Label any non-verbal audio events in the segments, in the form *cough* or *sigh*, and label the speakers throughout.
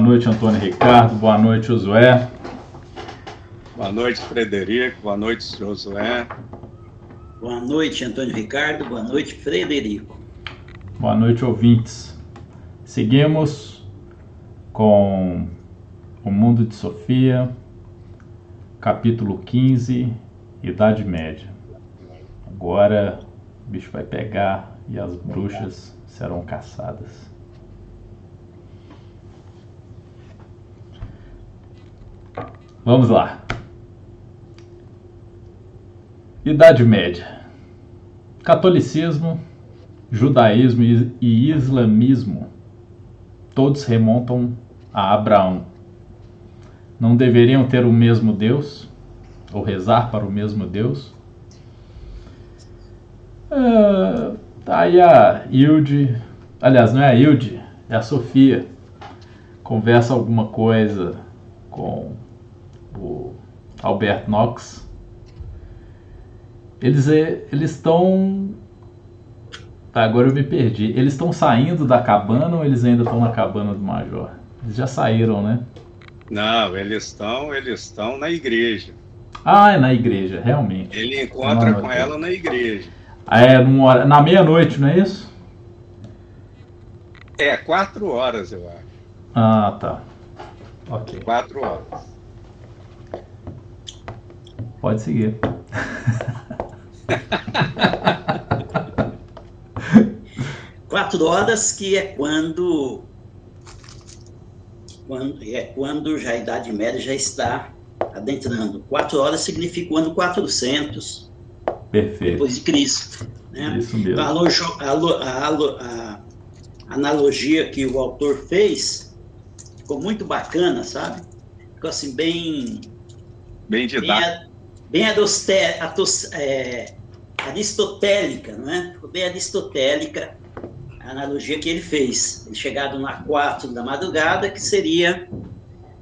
Speaker 1: Boa noite, Antônio Ricardo. Boa noite, Josué.
Speaker 2: Boa noite, Frederico. Boa noite, Josué.
Speaker 3: Boa noite, Antônio Ricardo. Boa noite, Frederico.
Speaker 1: Boa noite, ouvintes. Seguimos com o Mundo de Sofia, capítulo 15, Idade Média. Agora o bicho vai pegar e as bruxas serão caçadas. Vamos lá. Idade Média. Catolicismo, judaísmo e islamismo todos remontam a Abraão. Não deveriam ter o mesmo Deus ou rezar para o mesmo Deus? Tá aí a Hilde, aliás, não é a Hilde, é a Sofia. Conversa alguma coisa com o Albert Knox. Eles eh, eles estão Tá, agora eu me perdi. Eles estão saindo da cabana ou eles ainda estão na cabana do Major? Eles já saíram, né?
Speaker 2: Não, eles estão, eles estão na igreja.
Speaker 1: Ah, é na igreja, realmente.
Speaker 2: Ele encontra com ela na igreja.
Speaker 1: Ah, é numa, na meia-noite, não é isso?
Speaker 2: É, quatro horas, eu acho.
Speaker 1: Ah, tá. Ok.
Speaker 2: Quatro horas.
Speaker 1: Pode seguir.
Speaker 3: Quatro horas que é quando, quando é quando já a Idade Média já está adentrando. Quatro horas significa o ano 400
Speaker 1: Perfeito.
Speaker 3: depois de Cristo. Né?
Speaker 1: Isso mesmo.
Speaker 3: Então, a, a a a analogia que o autor fez ficou muito bacana, sabe? Ficou assim bem
Speaker 2: Bem
Speaker 3: bem,
Speaker 2: didático.
Speaker 3: Bem é, aristotélica, não é? Bem aristotélica a analogia que ele fez. Ele chegado na quatro da madrugada, que seria,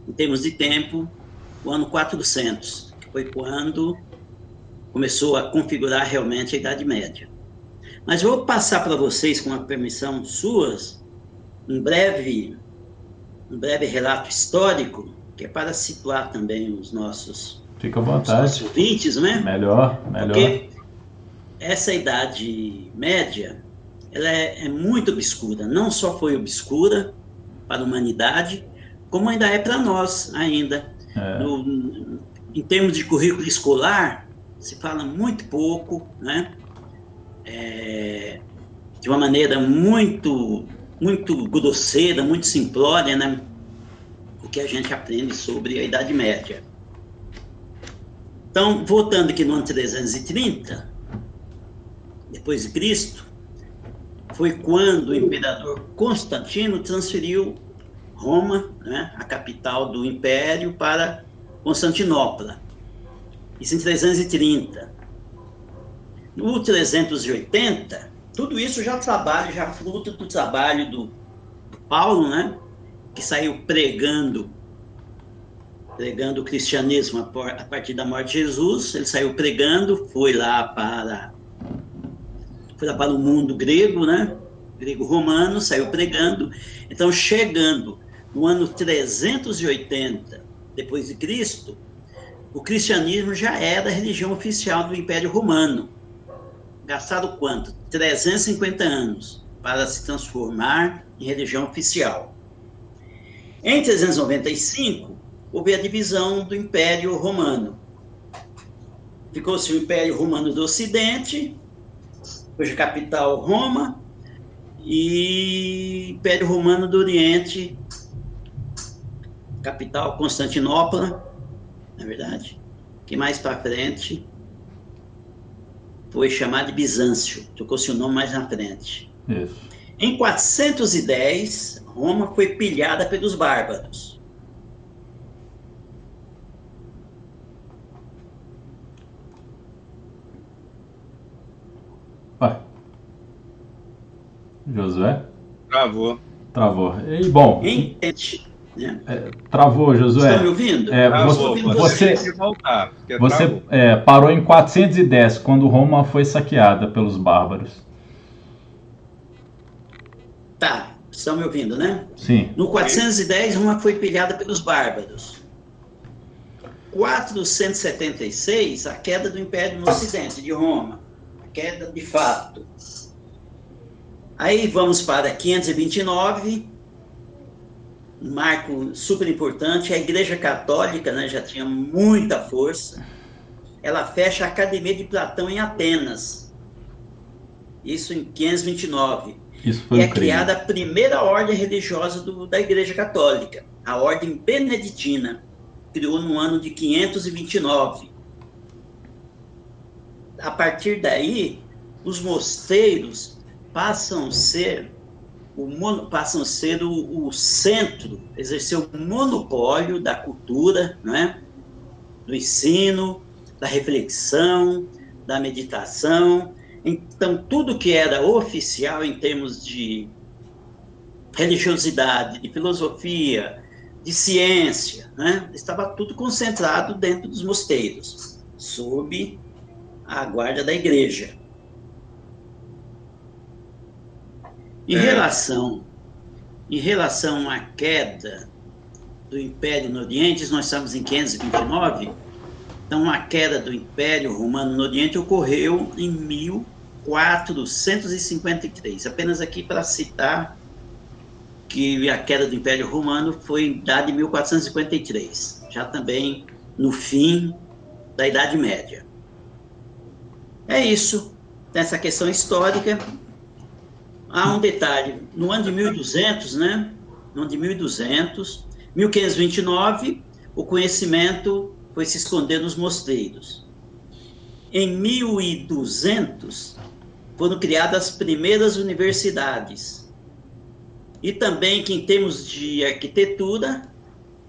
Speaker 3: em termos de tempo, o ano 400, que foi quando começou a configurar realmente a Idade Média. Mas vou passar para vocês, com a permissão suas, um breve, um breve relato histórico, que é para situar também os nossos,
Speaker 1: Fica à
Speaker 3: os
Speaker 1: vontade.
Speaker 3: ouvintes, não é?
Speaker 1: Melhor, melhor.
Speaker 3: Porque essa Idade Média, ela é, é muito obscura. Não só foi obscura para a humanidade, como ainda é para nós ainda.
Speaker 1: É,
Speaker 3: No- em termos de currículo escolar, se fala muito pouco, né? É, de uma maneira muito, muito grosseira, muito simplória, né? O que a gente aprende sobre a Idade Média. Então, voltando aqui no ano 330, depois de Cristo, foi quando o imperador Constantino transferiu Roma, né, a capital do império, para Constantinopla. Isso em 330. No 380, tudo isso já trabalho, já fruto do trabalho do, Paulo, né, que saiu pregando pregando o cristianismo a partir da morte de Jesus. Ele saiu pregando, foi lá para foi lá para o mundo grego, né? Grego-romano, saiu pregando. Então, chegando no ano 380 depois de Cristo, o cristianismo já era a religião oficial do Império Romano. Gastaram quanto? 350 anos para se transformar em religião oficial. Em 395, houve a divisão do Império Romano. Ficou-se o Império Romano do Ocidente, cuja capital Roma, e Império Romano do Oriente, capital Constantinopla, na verdade, que mais para frente foi chamado de Bizâncio, trocou seu nome mais na frente.
Speaker 1: isso.
Speaker 3: Em 410, Roma foi pilhada pelos bárbaros.
Speaker 1: Josué?
Speaker 2: Travou.
Speaker 1: Travou. E bom, é, travou,
Speaker 3: Estão me
Speaker 1: Josué.
Speaker 3: ouvindo?
Speaker 1: É,
Speaker 2: Travou.
Speaker 1: você,
Speaker 2: Você voltar.
Speaker 1: Você é, parou em 410, quando Roma foi saqueada pelos bárbaros.
Speaker 3: Tá. Estão me ouvindo, né?
Speaker 1: Sim.
Speaker 3: No 410, Roma foi pilhada pelos bárbaros. 476, a queda do Império no Ocidente, de Roma. A queda de fato. Aí vamos para 529, um marco super importante. A Igreja Católica né, já tinha muita força. Ela fecha a Academia de Platão em Atenas. Isso em 529.
Speaker 1: Isso foi
Speaker 3: e é criada a primeira ordem religiosa do- da Igreja Católica, a Ordem Beneditina. Criou no ano de 529. A partir daí, os mosteiros passam a ser o mono- passam a ser o, o centro, exercer o monopólio da cultura, né? do ensino, da reflexão, da meditação. Então, tudo que era oficial em termos de religiosidade, de filosofia, de ciência, né? estava tudo concentrado dentro dos mosteiros, sob a guarda da igreja. Em
Speaker 2: É.
Speaker 3: relação em relação à queda do Império no Oriente, nós estamos em 529, então a queda do Império Romano no Oriente ocorreu em 1453. Apenas aqui para citar que a queda do Império Romano foi dada em 1453, já também no fim da Idade Média. É isso, essa questão histórica. Há um detalhe, no ano de 1200, né? No ano de 1200, 1529, o conhecimento foi se esconder nos mosteiros. Em 1200, foram criadas as primeiras universidades. E também que, em termos de arquitetura,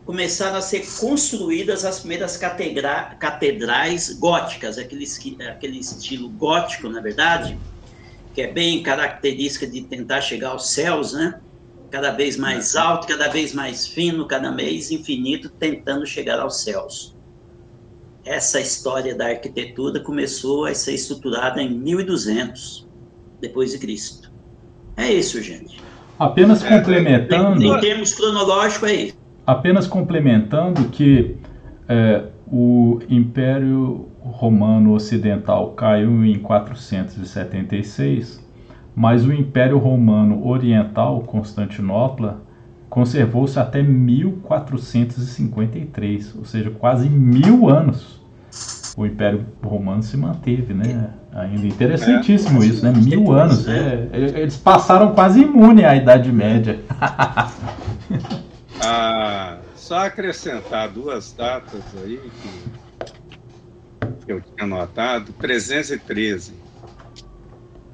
Speaker 3: começaram a ser construídas as primeiras catedra catedrais góticas, aquele, aquele estilo gótico, na verdade, que é bem característica de tentar chegar aos céus, né? Cada vez mais alto, cada vez mais fino, cada vez infinito, tentando chegar aos céus. Essa história da arquitetura começou a ser estruturada em 1200 depois de Cristo. É isso, gente.
Speaker 1: Apenas
Speaker 2: É,
Speaker 1: complementando.
Speaker 3: Em, em termos cronológicos, é isso.
Speaker 1: apenas complementando que é, o Império Romano Ocidental caiu em 476, mas o Império Romano Oriental, Constantinopla, conservou-se até 1453, ou seja, quase mil anos. O Império Romano se manteve, né? Ainda interessantíssimo isso, né? Mil anos. é, eles passaram quase imune à Idade Média. *laughs*
Speaker 2: Ah, só acrescentar duas datas aí que, eu tinha anotado. 313.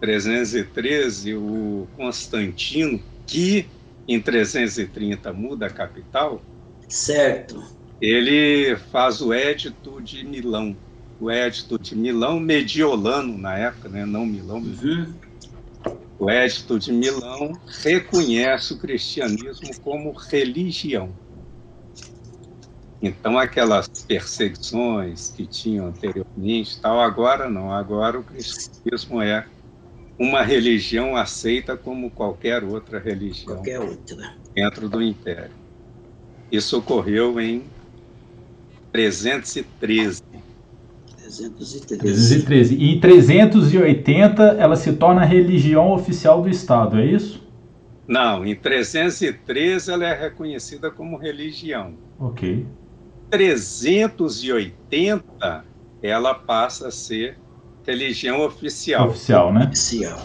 Speaker 2: 313, o Constantino, que em 330 muda a capital,
Speaker 3: Certo.
Speaker 2: ele faz o Édito de Milão. O Édito de Milão, mediolano na época, né? não Milão,
Speaker 3: Uhum.
Speaker 2: o Édito de Milão reconhece o cristianismo como religião. Então, aquelas perseguições que tinham anteriormente, tal, agora não. Agora o cristianismo é uma religião aceita como qualquer outra religião
Speaker 3: Qualquer outra.
Speaker 2: dentro do Império. Isso ocorreu em 313.
Speaker 3: 313.
Speaker 1: 313. E em 380 ela se torna a religião oficial do Estado, é isso?
Speaker 2: Não, em 313 ela é reconhecida como religião.
Speaker 1: Ok.
Speaker 2: 380 ela passa a ser religião oficial.
Speaker 1: Oficial, né?
Speaker 3: Oficial.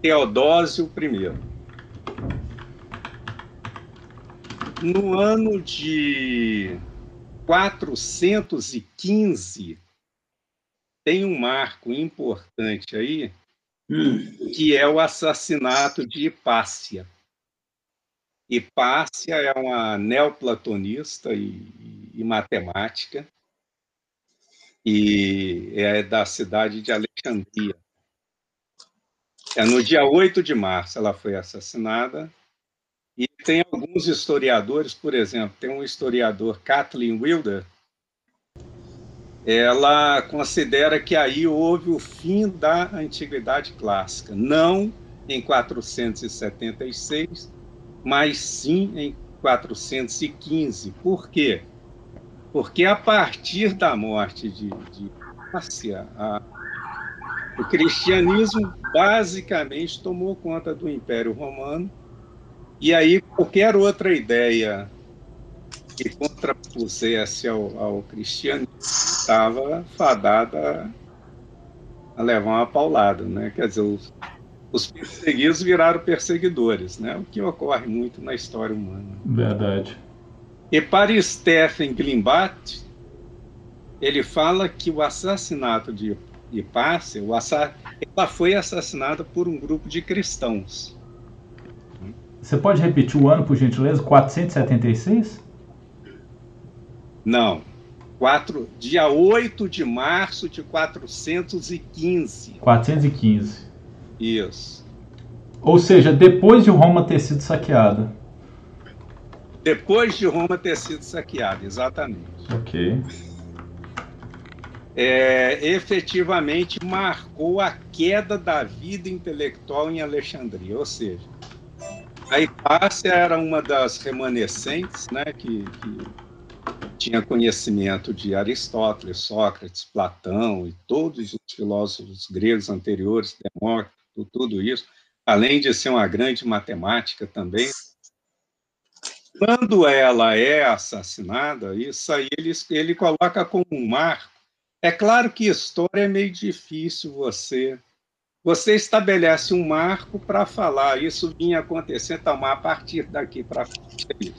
Speaker 2: Teodósio I. No ano de 415 tem um marco importante aí,
Speaker 3: Hum,
Speaker 2: que é o assassinato de Hipácia. Hipácia é uma neoplatonista e, e matemática, e é da cidade de Alexandria. É no dia 8 de março ela foi assassinada, e tem alguns historiadores, por exemplo, tem um historiador, Kathleen Wilder, ela considera que aí houve o fim da antiguidade clássica, não em 476, mas sim em 415. Por quê? Porque a partir da morte de, de Márcia, a, o cristianismo basicamente tomou conta do Império Romano, e aí qualquer outra ideia que contrapusesse ao, ao cristianismo estava fadada a levar uma paulada, né? Quer dizer, os, os perseguidos viraram perseguidores, né? O que ocorre muito na história humana.
Speaker 1: Verdade.
Speaker 2: E para Stephen Glimbat, ele fala que o assassinato de Hipácia, o assa... ela foi assassinada por um grupo de cristãos.
Speaker 1: Você pode repetir o ano, por gentileza? 476?
Speaker 2: Não. 4, dia 8 de março de 415.
Speaker 1: 415.
Speaker 2: Isso.
Speaker 1: Ou seja, depois de Roma ter sido saqueada.
Speaker 2: Depois de Roma ter sido saqueada, exatamente.
Speaker 1: Ok.
Speaker 2: É, efetivamente marcou a queda da vida intelectual em Alexandria, ou seja, a Hipácia era uma das remanescentes né, que, que tinha conhecimento de Aristóteles, Sócrates, Platão e todos os filósofos gregos anteriores, Demócrito, tudo isso, além de ser uma grande matemática também. Quando ela é assassinada, isso aí ele, ele coloca como um marco. É claro que história é meio difícil você. Você estabelece um marco para falar, isso vinha acontecendo, então, a partir daqui para frente.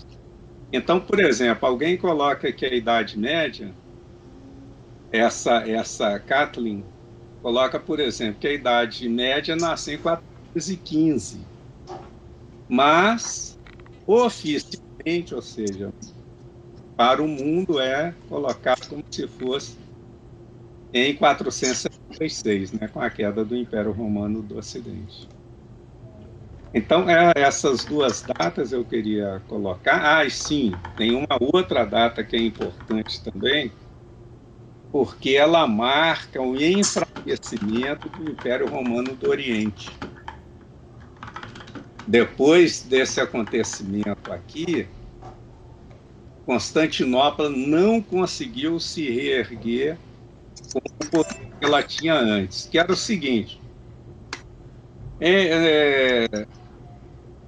Speaker 2: Então, por exemplo, alguém coloca que a Idade Média, essa, essa Kathleen coloca, por exemplo, que a Idade Média nasceu em 415. Mas, oficialmente, ou seja, para o mundo é colocado como se fosse em 476, né, com a queda do Império Romano do Ocidente. Então, é, essas duas datas eu queria colocar. Ah, e sim, tem uma outra data que é importante também, porque ela marca o enfraquecimento do Império Romano do Oriente. Depois desse acontecimento aqui, Constantinopla não conseguiu se reerguer com o poder que ela tinha antes, que era o seguinte: é, é,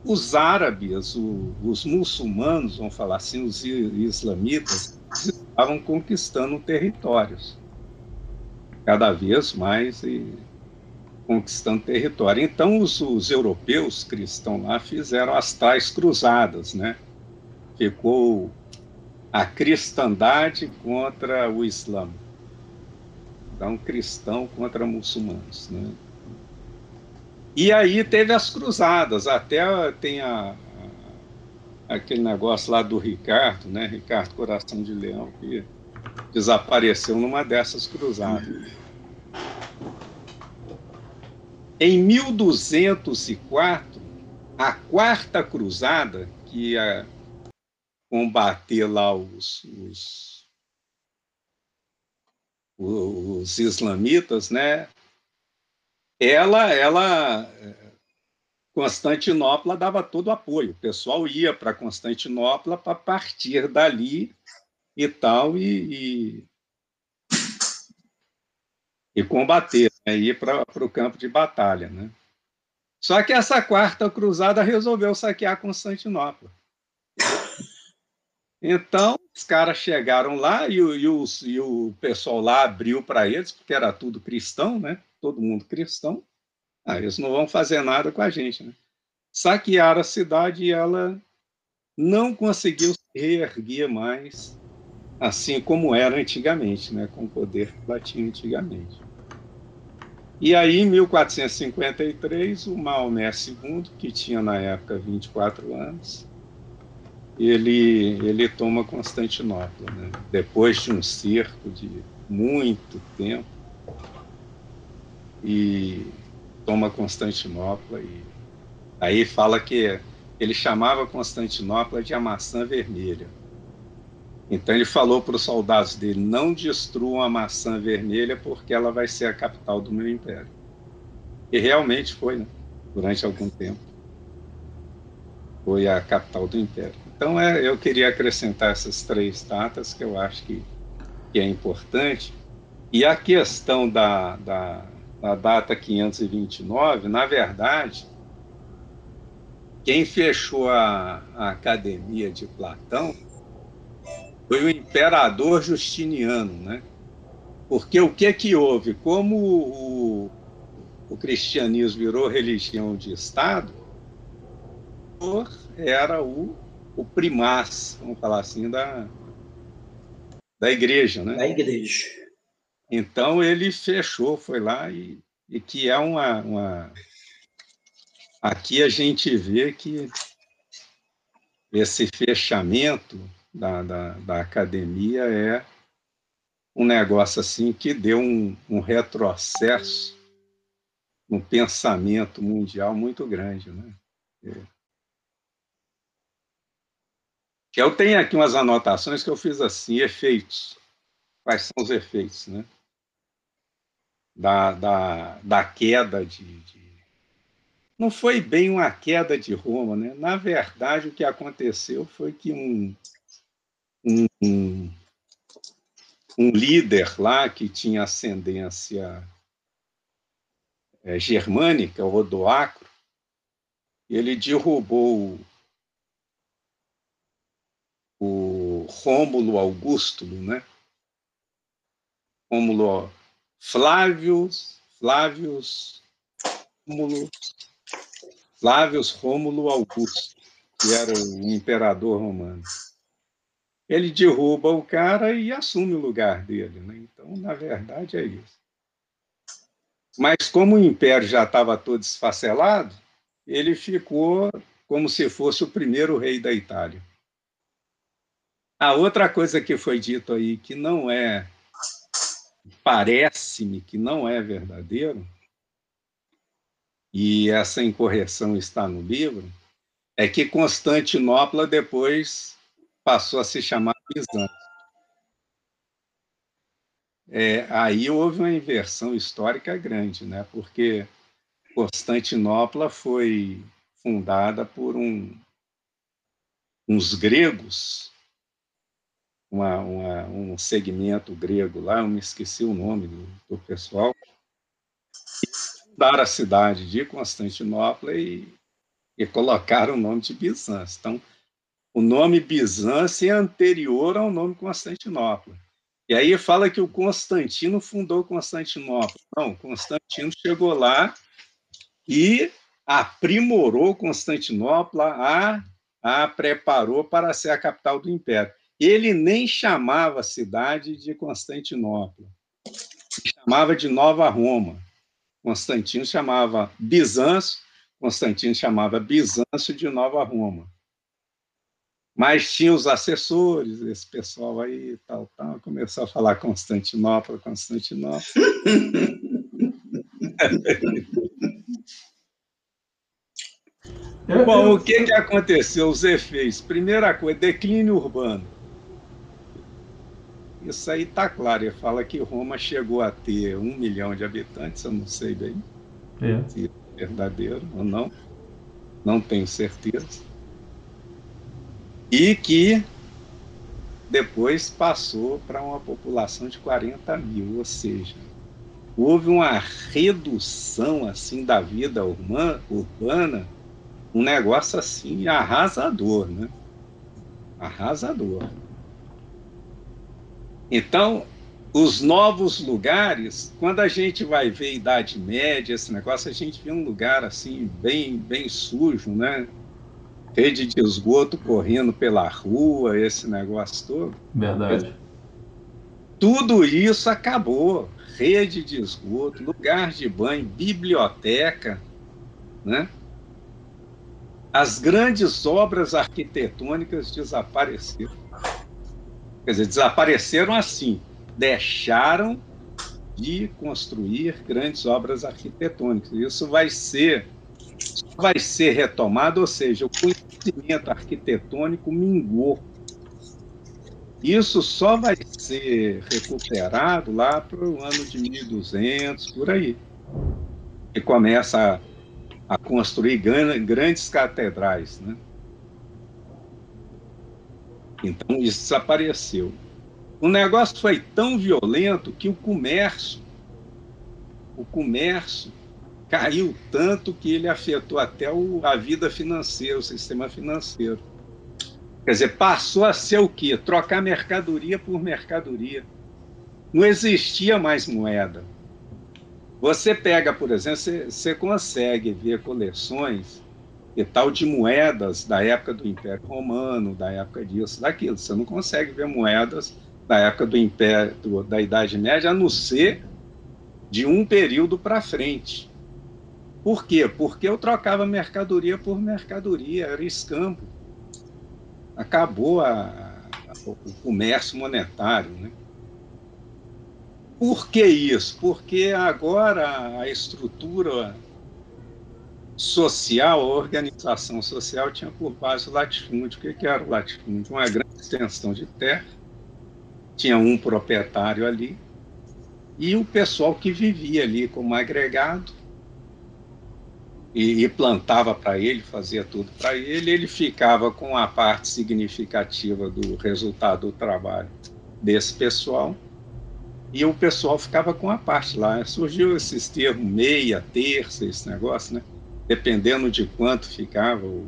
Speaker 2: os árabes, o, os muçulmanos, vamos falar assim, os islamitas, estavam conquistando territórios, cada vez mais e conquistando território. Então, os, os europeus cristãos lá fizeram as tais cruzadas, né? Ficou a cristandade contra o Islã. Então, cristão contra muçulmanos, né? E aí teve as cruzadas, até tem a, a, aquele negócio lá do Ricardo, né? Ricardo Coração de Leão, que desapareceu numa dessas cruzadas. Em 1204, a quarta cruzada, que ia combater lá os, os, os islamitas, né? ela, ela Constantinopla dava todo o apoio. O pessoal ia para Constantinopla para partir dali e tal e, e, e combater, né? ir para o campo de batalha. Né? Só que essa quarta cruzada resolveu saquear Constantinopla. Então, os caras chegaram lá e e e o pessoal lá abriu para eles, porque era tudo cristão, né? todo mundo cristão, ah, eles não vão fazer nada com a gente. Né? Saquearam a cidade e ela não conseguiu se reerguer mais, assim como era antigamente, né? com o poder que ela tinha antigamente. E aí, em 1453, o Maomé II, que tinha na época 24 anos, ele, ele toma Constantinopla, né? depois de um cerco de muito tempo, e toma Constantinopla. E aí fala que ele chamava Constantinopla de a maçã vermelha. Então ele falou para os soldados dele: não destruam a maçã vermelha porque ela vai ser a capital do meu império. E realmente foi, né? durante algum tempo. Foi a capital do Império. Então, é, eu queria acrescentar essas três datas que eu acho que, que é importante. E a questão da, da, da data 529, na verdade, quem fechou a, a academia de Platão foi o imperador Justiniano, né? Porque o que que houve? Como o, o cristianismo virou religião de Estado, era o, o primaz, vamos falar assim, da, da igreja, né?
Speaker 3: Da igreja.
Speaker 2: Então ele fechou, foi lá e, e que é uma, uma... Aqui a gente vê que esse fechamento da, da, da academia é um negócio assim que deu um, um retrocesso no pensamento mundial muito grande, né? É. Eu tenho aqui umas anotações que eu fiz assim, efeitos. Quais são os efeitos, né? Da, da, da queda de, de... Não foi bem uma queda de Roma, né? Na verdade, o que aconteceu foi que um, um, um líder lá que tinha ascendência é, germânica, o Odoacro, ele derrubou o Rômulo Augustulo, né? Rômulo Flávios, Flávios, Rômulo, Flávios Rômulo Augusto, que era o imperador romano ele derruba o cara e assume o lugar dele. Né? Então, na verdade, é isso. Mas como o império já estava todo esfacelado, ele ficou como se fosse o primeiro rei da Itália. A outra coisa que foi dito aí, que não é, parece-me que não é verdadeiro, e essa incorreção está no livro, é que Constantinopla depois passou a se chamar Bizâncio. É, aí houve uma inversão histórica grande, né? porque Constantinopla foi fundada por um, uns gregos, uma, uma, um segmento grego lá, eu me esqueci o nome do, do pessoal, fundaram a cidade de Constantinopla e, e colocaram o nome de Bizâncio. Então, o nome Bizâncio é anterior ao nome Constantinopla. E aí fala que o Constantino fundou Constantinopla. Não, Constantino chegou lá e aprimorou Constantinopla, a, a preparou para ser a capital do império. Ele nem chamava a cidade de Constantinopla, chamava de Nova Roma. Constantino chamava Bizâncio, Constantino chamava Bizâncio de Nova Roma. Mas tinha os assessores, esse pessoal aí, tal, tal, começou a falar Constantinopla, Constantinopla. *laughs* Bom, o que, que aconteceu? Os efeitos. Primeira coisa, declínio urbano. Isso aí está claro. Ele fala que Roma chegou a ter um milhão de habitantes, eu não sei bem é. se é verdadeiro ou não. Não tenho certeza e que depois passou para uma população de 40 mil, ou seja, houve uma redução assim da vida urbana, um negócio assim arrasador, né? Arrasador. Então, os novos lugares, quando a gente vai ver Idade Média, esse negócio, a gente vê um lugar assim bem, bem sujo, né? rede de esgoto correndo pela rua, esse negócio todo.
Speaker 1: Verdade.
Speaker 2: Tudo isso acabou. Rede de esgoto, lugar de banho, biblioteca, né? As grandes obras arquitetônicas desapareceram. Quer dizer, desapareceram assim, deixaram de construir grandes obras arquitetônicas. Isso vai ser vai ser retomado, ou seja, o conhecimento arquitetônico mingou. Isso só vai ser recuperado lá para o ano de 1200, por aí. E começa a, a construir grandes catedrais, né? Então isso desapareceu. O negócio foi tão violento que o comércio, o comércio caiu tanto que ele afetou até o, a vida financeira, o sistema financeiro. Quer dizer, passou a ser o quê? Trocar mercadoria por mercadoria. Não existia mais moeda. Você pega, por exemplo, você, você consegue ver coleções e tal de moedas da época do Império Romano, da época disso, daquilo. Você não consegue ver moedas da época do Império, do, da Idade Média, a não ser de um período para frente. Por quê? Porque eu trocava mercadoria por mercadoria, era escambo. Acabou a, a, o comércio monetário, né? Por que isso? Porque agora a estrutura social, a organização social tinha por base o latifúndio. O que era o latifúndio? Uma grande extensão de terra, tinha um proprietário ali, e o pessoal que vivia ali como agregado, e plantava para ele, fazia tudo para ele, ele ficava com a parte significativa do resultado do trabalho desse pessoal, e o pessoal ficava com a parte lá. Surgiu esses termos meia, terça, esse negócio, né? Dependendo de quanto ficava o,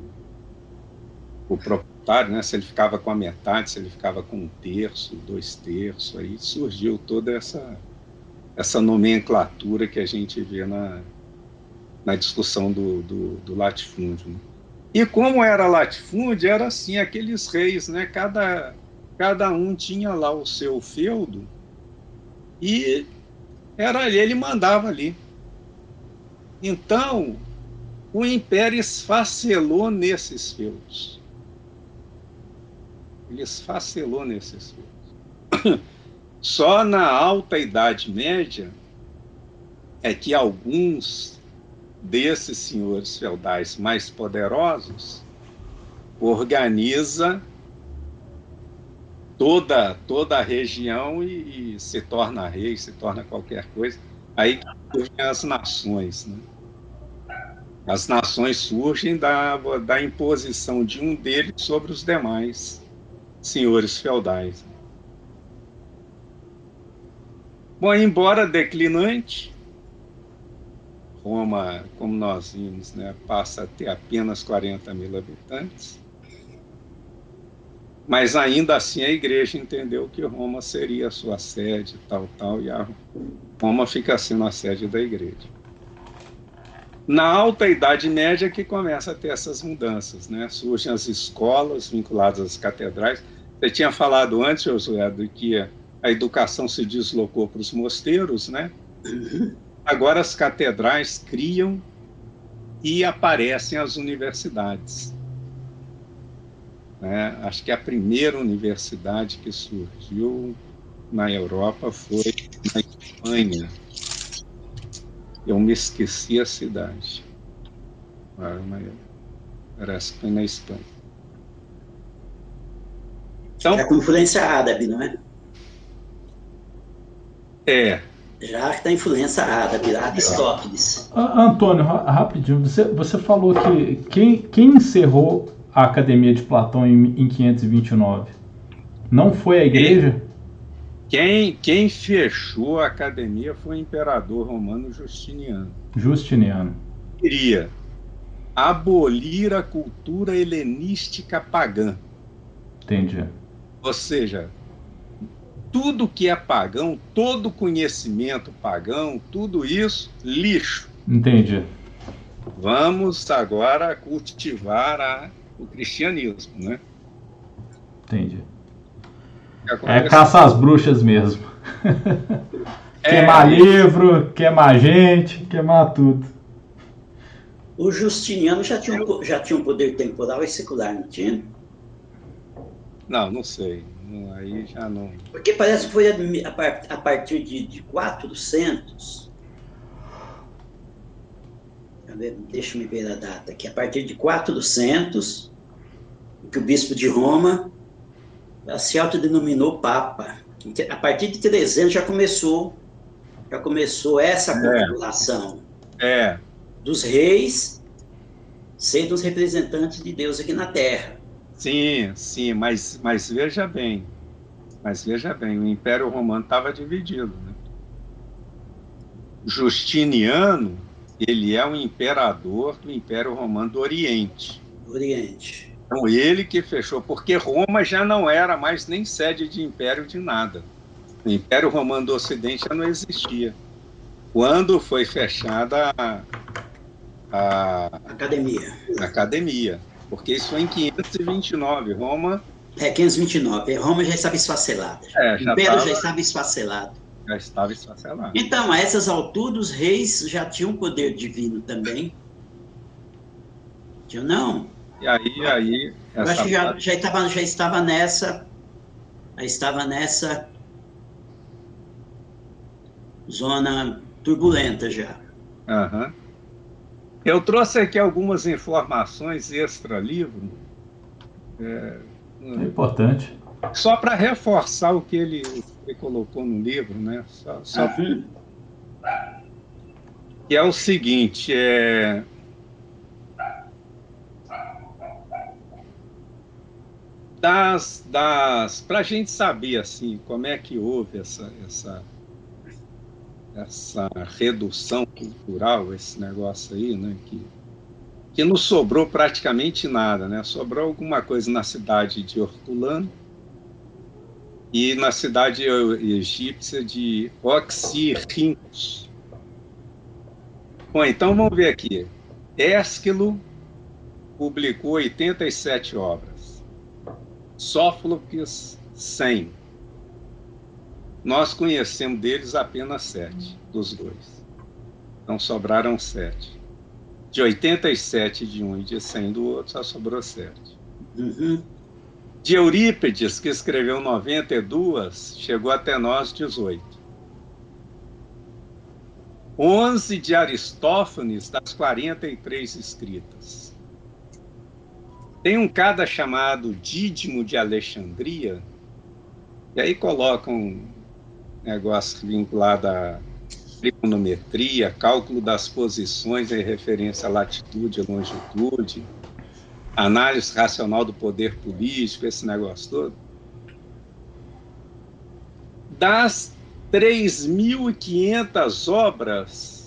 Speaker 2: o proprietário, né? Se ele ficava com a metade, se ele ficava com um terço, dois terços, aí surgiu toda essa essa nomenclatura que a gente vê na, na discussão do, do, do latifúndio. Né? E como era latifúndio, era assim, aqueles reis, né? Cada, cada um tinha lá o seu feudo, e era ele mandava ali. Então, o império esfacelou nesses feudos. Ele esfacelou nesses feudos. *coughs* Só na alta Idade Média é que alguns desses senhores feudais mais poderosos organiza toda, toda a região e, e, se torna rei, se torna qualquer coisa. Aí surgem as nações. Né? As nações surgem da, da imposição de um deles sobre os demais senhores feudais. Bom, embora declinante, Roma, como nós vimos, né, passa a ter apenas 40 mil habitantes mas ainda assim a igreja entendeu que Roma seria a sua sede, tal, tal, e a Roma fica sendo a sede da igreja. Na alta Idade Média que começa a ter essas mudanças, né? Surgem as escolas vinculadas às catedrais. Você tinha falado antes, Josué, de que a educação se deslocou para os mosteiros, né? Agora as catedrais criam e aparecem as universidades. Né? Acho que a primeira universidade que surgiu na Europa foi na Espanha. Eu me esqueci a cidade. Parece que foi na Espanha.
Speaker 3: Então, é com influência árabe, não é?
Speaker 2: É.
Speaker 3: Já está influência árabe, Aristóteles.
Speaker 1: Antônio, rapidinho, você, você falou que quem, quem encerrou a Academia de Platão em, em 529? Não foi a igreja?
Speaker 2: Quem, quem fechou a academia foi o imperador romano Justiniano.
Speaker 1: Justiniano.
Speaker 2: Queria abolir a cultura helenística pagã.
Speaker 1: Entendi.
Speaker 2: Ou seja, tudo que é pagão, todo conhecimento pagão, tudo isso, lixo.
Speaker 1: Entendi.
Speaker 2: Vamos agora cultivar a o cristianismo, né?
Speaker 1: Entendi. É caçar as bruxas mesmo. *laughs* É, queimar livro, queimar gente, queimar tudo.
Speaker 3: O Justiniano já tinha, um, já tinha um poder temporal e secular, não tinha?
Speaker 2: Não, não sei. Aí já não.
Speaker 3: Porque parece que foi a, partir de, de 400 deixa eu ver a data aqui, a partir de 400, que o bispo de Roma se autodenominou Papa. A partir de 300 já começou, já começou essa é. configuração
Speaker 2: é.
Speaker 3: dos reis sendo os representantes de Deus aqui na Terra.
Speaker 2: Sim, sim, mas, mas veja bem, mas veja bem, o Império Romano estava dividido. Né? Justiniano, ele é o imperador do Império Romano do Oriente.
Speaker 3: Oriente.
Speaker 2: Então ele que fechou, porque Roma já não era mais nem sede de império de nada. O Império Romano do Ocidente já não existia. Quando foi fechada a, a
Speaker 3: academia.
Speaker 2: A academia porque isso foi em 529. Roma.
Speaker 3: É, 529. Roma já estava esfacelada. É, o Império tava, já estava esfacelado.
Speaker 2: Já estava esfacelado.
Speaker 3: Então, a essas alturas, os reis já tinham poder divino também. Tinham, não?
Speaker 2: E aí, aí.
Speaker 3: Eu acho que já, já, estava, já estava nessa. Já estava nessa zona turbulenta já.
Speaker 2: Uhum. Eu trouxe aqui algumas informações extra-livro.
Speaker 1: É, é, importante.
Speaker 2: Só para reforçar o que ele, ele, colocou no livro, né? Só, só que é o seguinte, é, das, das para a gente saber assim como é que houve essa, essa essa redução cultural, esse negócio aí, né, que, que não sobrou praticamente nada, né? Sobrou alguma coisa na cidade de Hortulano e na cidade egípcia de Oxirrincos. Bom, então vamos ver aqui. Ésquilo publicou 87 obras. Sófocles, 100. Nós conhecemos deles apenas sete, dos dois. Então sobraram sete. De 87 de um e de 100 do outro, só sobrou sete. Uhum. De Eurípides, que escreveu 92, chegou até nós 18. 11 de Aristófanes, das 43 escritas. Tem um cada chamado Dídimo de Alexandria, e aí colocam negócio vinculado à trigonometria, cálculo das posições em referência à latitude e longitude, análise racional do poder político, esse negócio todo. Das 3.500 obras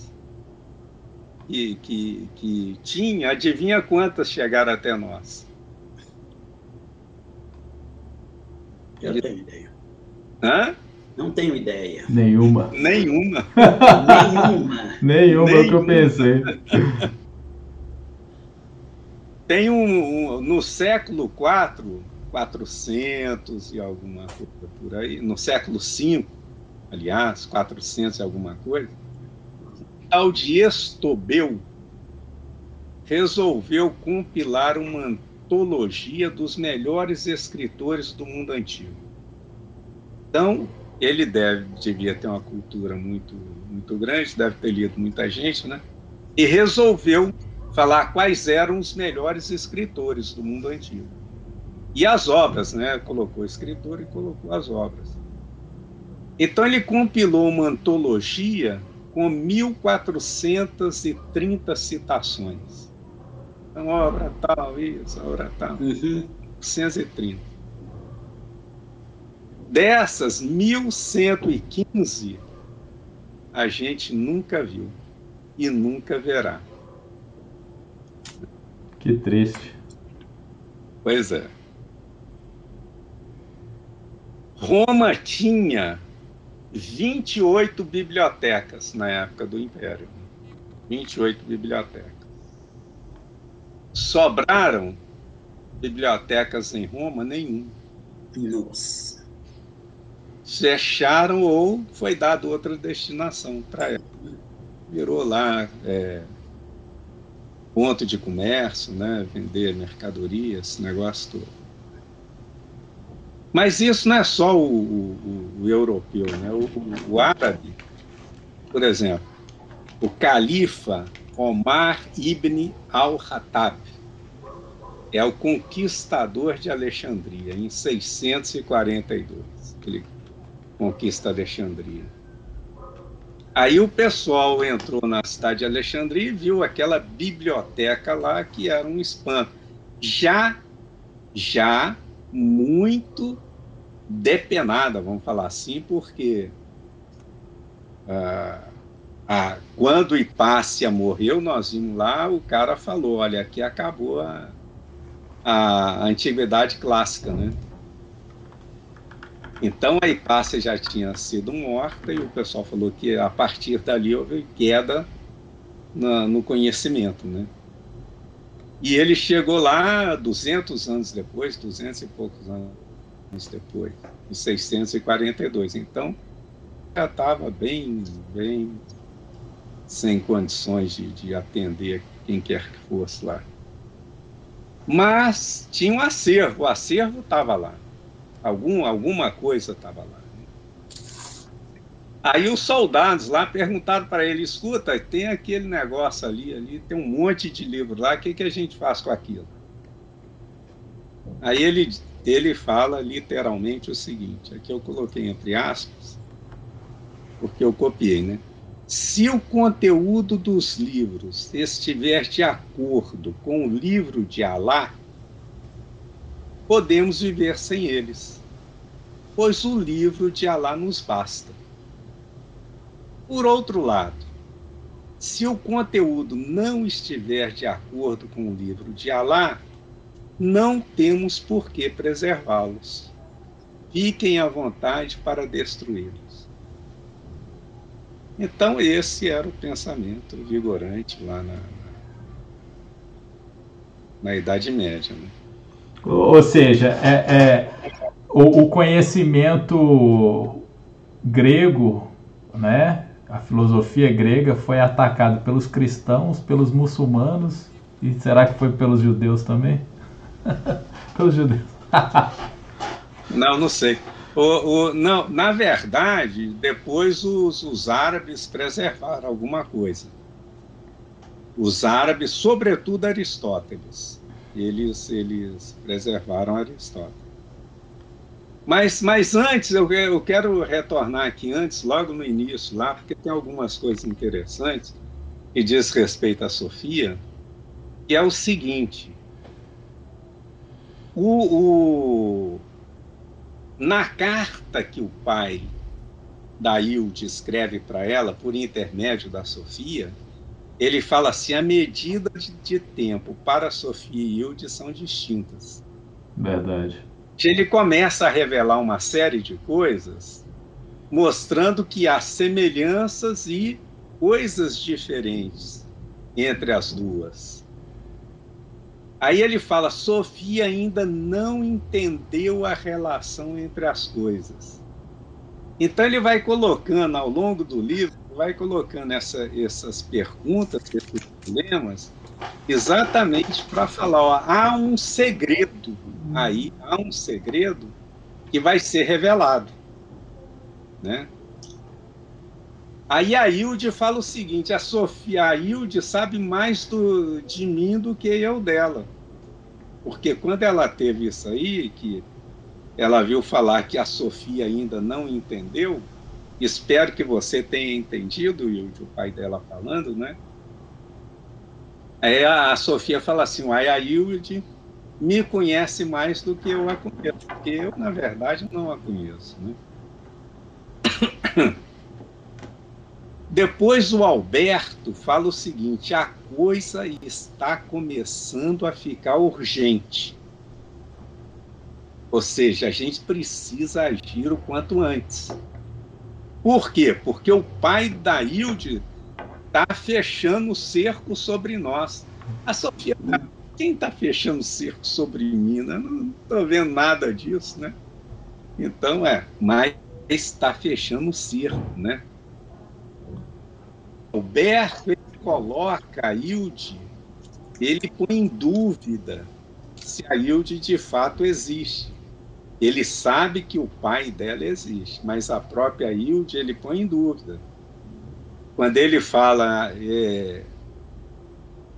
Speaker 2: que, que, que tinha, adivinha quantas chegaram até nós?
Speaker 3: Eu tenho ideia.
Speaker 2: Hã?
Speaker 3: Não tenho ideia.
Speaker 1: Nenhuma.
Speaker 2: Nenhuma.
Speaker 3: Nenhuma. *laughs*
Speaker 1: Nenhuma é o que eu pensei. *laughs*
Speaker 2: Tem um, um, no século IV, 400 e alguma coisa por aí, no século V, aliás, 400 e alguma coisa, Estobel resolveu compilar uma antologia dos melhores escritores do mundo antigo. Então, ele deve, devia ter uma cultura muito, muito grande, deve ter lido muita gente, né? E resolveu falar quais eram os melhores escritores do mundo antigo. E as obras, né? Colocou escritor e colocou as obras. Então ele compilou uma antologia com 1.430 citações. Então, obra tal, isso, obra tal. Uhum. 130. Dessas 1115, a gente nunca viu e nunca verá.
Speaker 1: Que triste.
Speaker 2: Pois é. Roma tinha 28 bibliotecas na época do Império. 28 bibliotecas. Sobraram bibliotecas em Roma? Nenhum.
Speaker 3: Nossa
Speaker 2: fecharam ou foi dado outra destinação para ela. Virou lá é, ponto de comércio, né? vender mercadorias, esse negócio todo. Mas isso não é só o, o, o europeu, né? O, o, árabe, por exemplo, o califa Omar ibn al-Hattab é o conquistador de Alexandria em 642. Ele conquista Alexandria. Aí o pessoal entrou na cidade de Alexandria e viu aquela biblioteca lá que era um espanto. Já já muito depenada, vamos falar assim, porque ah, ah, quando Hipácia morreu, nós vimos lá, o cara falou, olha, aqui acabou a, a antiguidade clássica, né? Então a Hipácia já tinha sido morta e o pessoal falou que a partir dali houve queda no conhecimento, né? E ele chegou lá 200 anos depois, 200 e poucos anos depois, em 642. Então já estava bem, bem sem condições de, de atender quem quer que fosse lá. Mas tinha um acervo, o acervo estava lá. Algum, alguma coisa estava lá. Aí os soldados lá perguntaram para ele: escuta, tem aquele negócio ali, ali tem um monte de livro lá, o que, que a gente faz com aquilo? Aí ele, ele fala literalmente o seguinte: aqui eu coloquei entre aspas, porque eu copiei, né? Se o conteúdo dos livros estiver de acordo com o livro de Alá, podemos viver sem eles, pois o livro de Alá nos basta. Por outro lado, se o conteúdo não estiver de acordo com o livro de Alá, não temos por que preservá-los. Fiquem à vontade para destruí-los. Então, esse era o pensamento vigorante lá na, na Idade Média. Né?
Speaker 1: Ou seja, é, é o, o, conhecimento grego, né? A filosofia grega foi atacada pelos cristãos, pelos muçulmanos e será que foi pelos judeus também? *laughs* pelos judeus. *laughs*
Speaker 2: não, não sei. O, o, não, na verdade, depois os, os árabes preservaram alguma coisa. Os árabes, sobretudo Aristóteles, eles, eles preservaram Aristóteles. Mas, mas antes, eu, eu quero retornar aqui antes, logo no início, lá, porque tem algumas coisas interessantes que diz respeito à Sofia, que é o seguinte. O, o, na carta que o pai da Hilde escreve para ela, por intermédio da Sofia, ele fala assim: a medida de, de tempo para Sofia e Hilde são distintas.
Speaker 1: Verdade.
Speaker 2: Ele começa a revelar uma série de coisas, mostrando que há semelhanças e coisas diferentes entre as duas. Aí ele fala: Sofia ainda não entendeu a relação entre as coisas. Então ele vai colocando ao longo do livro vai colocando essa, essas perguntas, esses problemas, exatamente para falar: ó, há um segredo aí, há um segredo que vai ser revelado. Né? Aí a Hilde fala o seguinte: a Sofia, a Hilde sabe mais do, de mim do que eu dela. Porque quando ela teve isso aí, que ela viu falar que a Sofia ainda não entendeu, Espero que você tenha entendido, Yudi, o pai dela falando, né? Aí a Sofia fala assim, o a Hilde me conhece mais do que eu a conheço, porque eu, na verdade, não a conheço, né? *coughs* Depois o Alberto fala o seguinte: a coisa está começando a ficar urgente. Ou seja, a gente precisa agir o quanto antes. Por quê? Porque o pai da Hilde está fechando o cerco sobre nós. A Sofia, quem está fechando o cerco sobre mim? Né? Não estou vendo nada disso, né? Então, é, mas está fechando o cerco, né? Alberto ele coloca a Hilde, ele põe em dúvida se a Hilde de fato existe. Ele sabe que o pai dela existe, mas a própria Hilde ele põe em dúvida. Quando ele fala, é,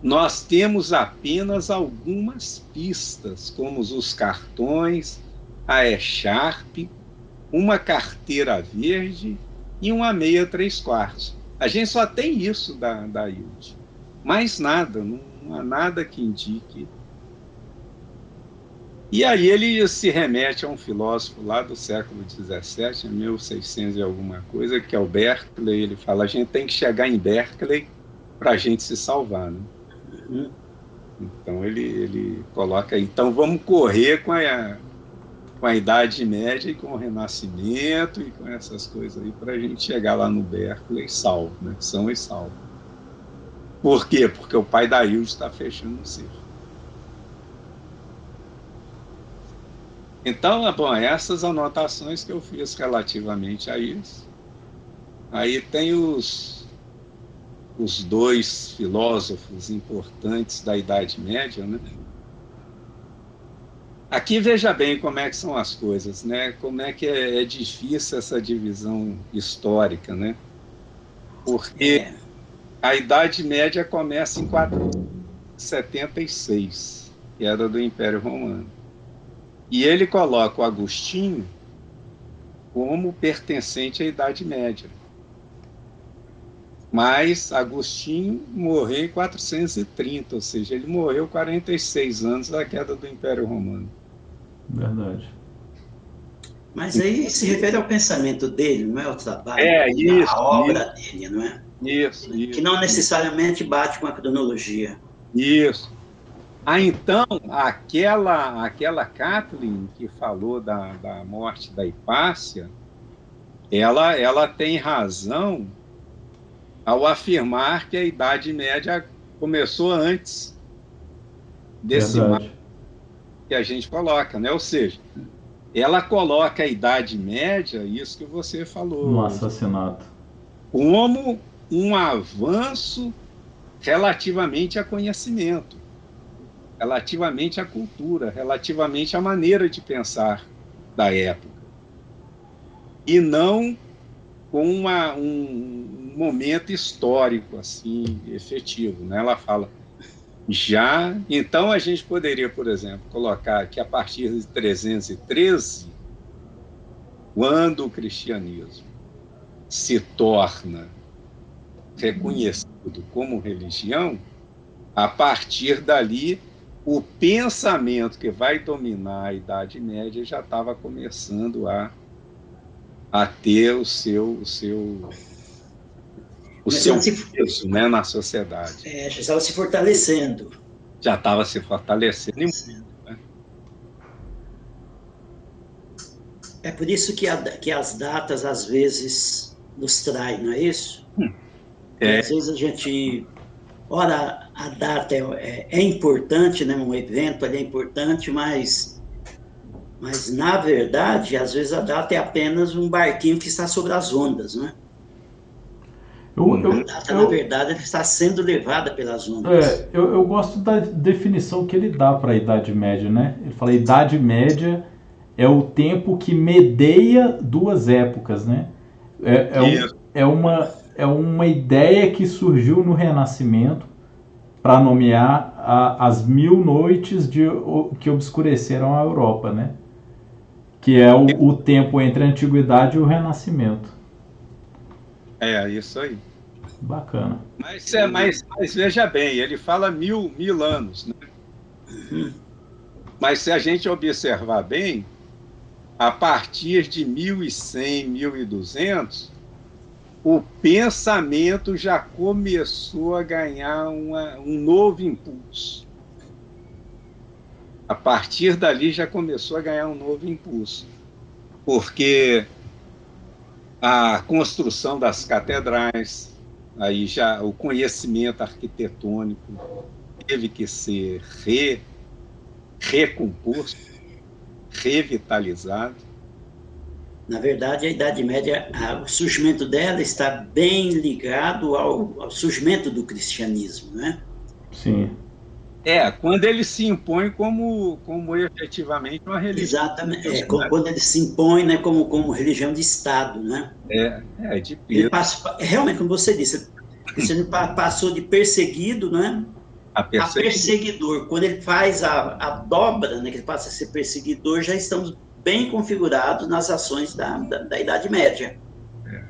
Speaker 2: nós temos apenas algumas pistas, como os cartões, a E-Sharp, uma carteira verde e uma meia três quartos. A gente só tem isso da, da Hilde. Mais nada, não há nada que indique E aí ele se remete a um filósofo lá do século XVII, 1600 e alguma coisa, que é o Berkeley. Ele fala: a gente tem que chegar em Berkeley para a gente se salvar. Né? Uhum. Então ele, ele coloca: então vamos correr com a, com a Idade Média e com o Renascimento e com essas coisas aí para a gente chegar lá no Berkeley salvo, né? são e salvo. Por quê? Porque o pai da Hilde está fechando o ciclo. Então, bom, essas anotações que eu fiz relativamente a isso. Aí tem os, os dois filósofos importantes da Idade Média, né? Aqui veja bem como é que são as coisas, né? Como é que é, é difícil essa divisão histórica, né? Porque a Idade Média começa em 476, que era do Império Romano. E ele coloca o Agostinho como pertencente à Idade Média. Mas Agostinho morreu em 430, ou seja, ele morreu 46 anos da queda do Império Romano.
Speaker 1: Verdade.
Speaker 3: Mas aí se refere ao pensamento dele, não é ao trabalho,
Speaker 2: é, isso,
Speaker 3: a obra isso. dele, não é?
Speaker 2: Isso,
Speaker 3: isso. Que não necessariamente bate com a cronologia.
Speaker 2: Isso. Ah, então, aquela, aquela Kathleen que falou da, da morte da Hipácia, ela, ela tem razão ao afirmar que a Idade Média começou antes desse Verdade. que a gente coloca, né? Ou seja, ela coloca a Idade Média, isso que você falou.
Speaker 1: No assassinato.
Speaker 2: Como um avanço relativamente a conhecimento relativamente à cultura, relativamente à maneira de pensar da época. E não com uma, um momento histórico assim efetivo. Né? Ela fala já. Então a gente poderia, por exemplo, colocar que a partir de 313, quando o cristianismo se torna reconhecido como religião, a partir dali o pensamento que vai dominar a Idade Média já estava começando a, a ter o seu, o seu, o seu peso né, na sociedade.
Speaker 3: É, já estava se fortalecendo.
Speaker 2: Já estava se fortalecendo. Né?
Speaker 3: É por isso que, a, que as datas às vezes nos traem, não é isso? Hum. É. Às vezes a gente Ora, a data é, é, é importante, né? um evento é importante, mas, mas, na verdade, às vezes a data é apenas um barquinho que está sobre as ondas, né? Eu, eu, a data, eu, na verdade, está sendo levada pelas ondas.
Speaker 1: É, eu, eu gosto da definição que ele dá para a Idade Média, né? Ele fala Idade Média é o tempo que medeia duas épocas, né? É, é, um, é uma é uma ideia que surgiu no Renascimento para nomear a, as mil noites de, que obscureceram a Europa, né? Que é o, o, tempo entre a Antiguidade e o Renascimento.
Speaker 2: É, isso aí.
Speaker 1: Bacana.
Speaker 2: Mas, é, mas, mas veja bem, ele fala mil, mil anos, né? Mas se a gente observar bem, a partir de 1100, 1200, o pensamento já começou a ganhar uma, um novo impulso. A partir dali já começou a ganhar um novo impulso, porque a construção das catedrais, aí já o conhecimento arquitetônico teve que ser re, recomposto, revitalizado
Speaker 3: na verdade, a Idade Média, o surgimento dela está bem ligado ao, ao surgimento do cristianismo, né?
Speaker 1: Sim.
Speaker 2: É, quando ele se impõe como, como efetivamente uma religião.
Speaker 3: Exatamente, é, quando ele se impõe né, como, como religião de Estado, né?
Speaker 2: É, é de
Speaker 3: Ele passa, realmente, como você disse, ele passou de perseguido, né?
Speaker 2: A, perseguidor. a
Speaker 3: perseguidor. Quando ele faz a, a dobra, né, que ele passa a ser perseguidor, já estamos bem configurado nas ações da, da, da Idade Média. É.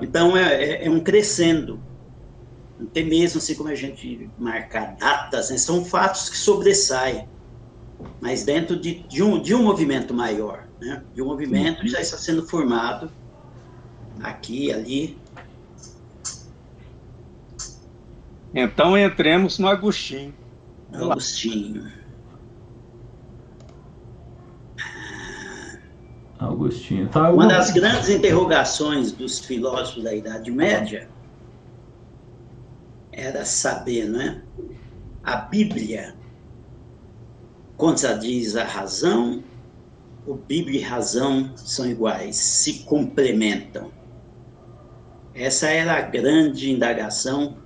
Speaker 3: Então, é, é, é, um crescendo. Não tem mesmo assim como a gente marcar datas, né? são fatos que sobressaem. mas dentro de, de, um, de um movimento maior, né? De um movimento que já está sendo formado aqui, ali.
Speaker 2: Então entremos no Agostinho.
Speaker 3: Agostinho.
Speaker 1: Agostinho. Tá,
Speaker 3: Uma das grandes interrogações dos filósofos da Idade Média era saber, não é? A Bíblia contradiz a razão, o Bíblia e razão são iguais, se complementam. Essa era a grande indagação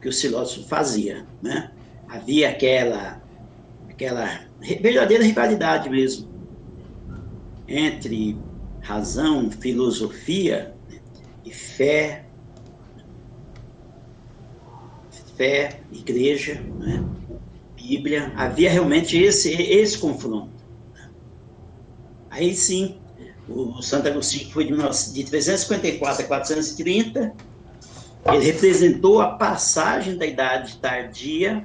Speaker 3: que o filósofo fazia, né? Havia aquela aquela verdadeira rivalidade mesmo entre razão, filosofia e fé, fé, igreja, né? Bíblia, havia realmente esse, esse confronto. Aí sim, o Santo Agostinho foi de 354 a 430, ele representou a passagem da Idade Tardia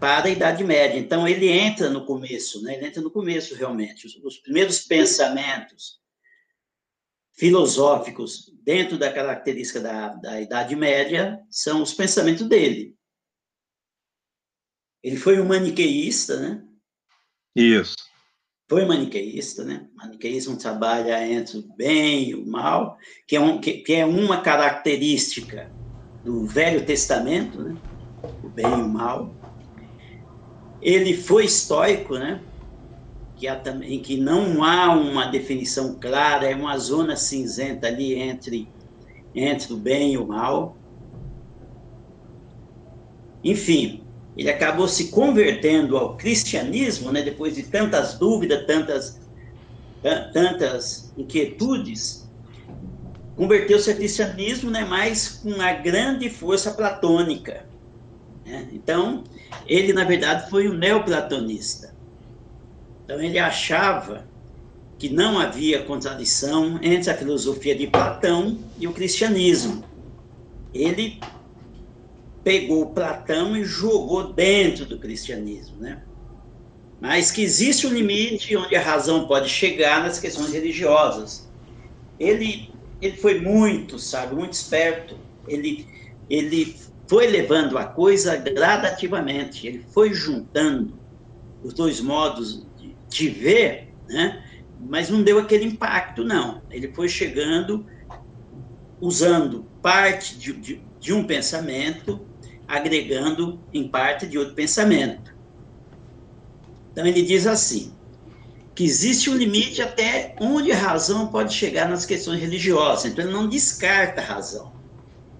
Speaker 3: para a Idade Média. Então, ele entra no começo, né? ele entra no começo, realmente. Os, os primeiros pensamentos filosóficos dentro da característica da, da Idade Média são os pensamentos dele. Ele foi um maniqueísta, né?
Speaker 2: Isso.
Speaker 3: Foi maniqueísta, né? O maniqueísmo trabalha entre o bem e o mal, que é, um, que, que é uma característica do Velho Testamento, né? O bem e o mal. Ele foi estoico, né? Que há também que não há uma definição clara, é uma zona cinzenta ali entre entre o bem e o mal. Enfim, ele acabou se convertendo ao cristianismo, né, depois de tantas dúvidas, tantas tantas inquietudes, converteu-se ao cristianismo, né, mas com a grande força platônica. Né? Então, ele, na verdade, foi um neoplatonista. Então, ele achava que não havia contradição entre a filosofia de Platão e o cristianismo. Ele pegou Platão e jogou dentro do cristianismo, né? Mas que existe um limite onde a razão pode chegar nas questões religiosas. Ele, ele foi muito, sabe, muito esperto. Ele, ele foi levando a coisa gradativamente, ele foi juntando os dois modos de, de ver, né? mas não deu aquele impacto, não. Ele foi chegando, usando parte de, de, de um pensamento, agregando em parte de outro pensamento. Então ele diz assim, que existe um limite até onde a razão pode chegar nas questões religiosas. Então ele não descarta a razão.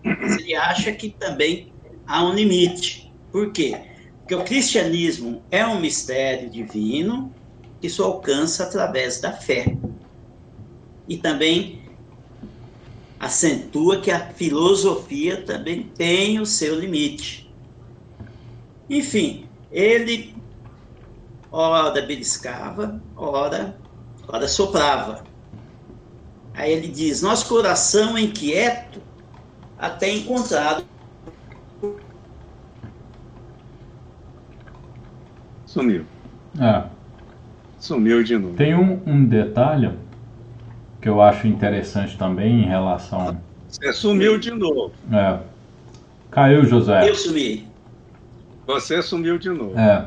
Speaker 3: Ele acha que também há um limite. Por quê? Porque o cristianismo é um mistério divino que só alcança através da fé. E também acentua que a filosofia também tem o seu limite. Enfim, ele ora beliscava, ora, ora soprava. Aí ele diz: Nosso coração é inquieto até encontrado.
Speaker 2: Sumiu.
Speaker 1: É.
Speaker 2: Sumiu de novo.
Speaker 1: Tem um, um detalhe que eu acho interessante também em relação.
Speaker 2: Você sumiu de novo.
Speaker 1: É. Caiu, José.
Speaker 3: Eu sumi.
Speaker 2: Você sumiu de novo.
Speaker 1: É.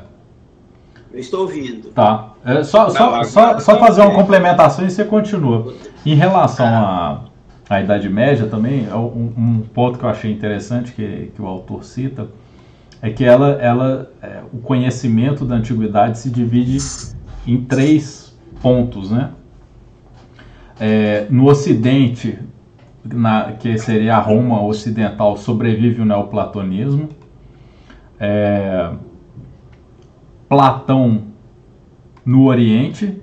Speaker 3: Eu estou ouvindo.
Speaker 1: Tá. É, só, só,
Speaker 2: Não,
Speaker 1: só, só
Speaker 2: tá
Speaker 1: fazer uma complementação e você continua. Em relação à, à Idade Média também, é um, um ponto que eu achei interessante que, que o autor cita é que ela, ela é, o conhecimento da antiguidade se divide em três pontos, né? É, no Ocidente, na, que seria a Roma ocidental, sobrevive o neoplatonismo. É, Platão no Oriente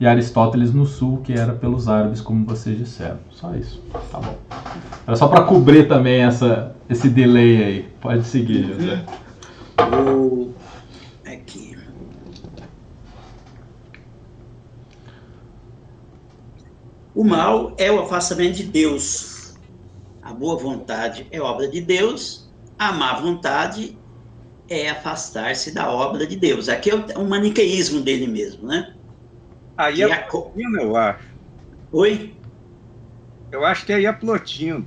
Speaker 1: e Aristóteles no Sul, que era pelos árabes, como vocês disseram. Só isso. Tá bom. Era só para cobrir também essa, esse delay aí. Pode seguir, José.
Speaker 3: O... Aqui. O mal é o afastamento de Deus. A boa vontade é obra de Deus. A má vontade é afastar-se da obra de Deus. Aqui é o, o maniqueísmo dele mesmo, né?
Speaker 2: Aí é, Plotino, eu acho.
Speaker 3: Oi?
Speaker 2: Eu acho que aí é Plotino.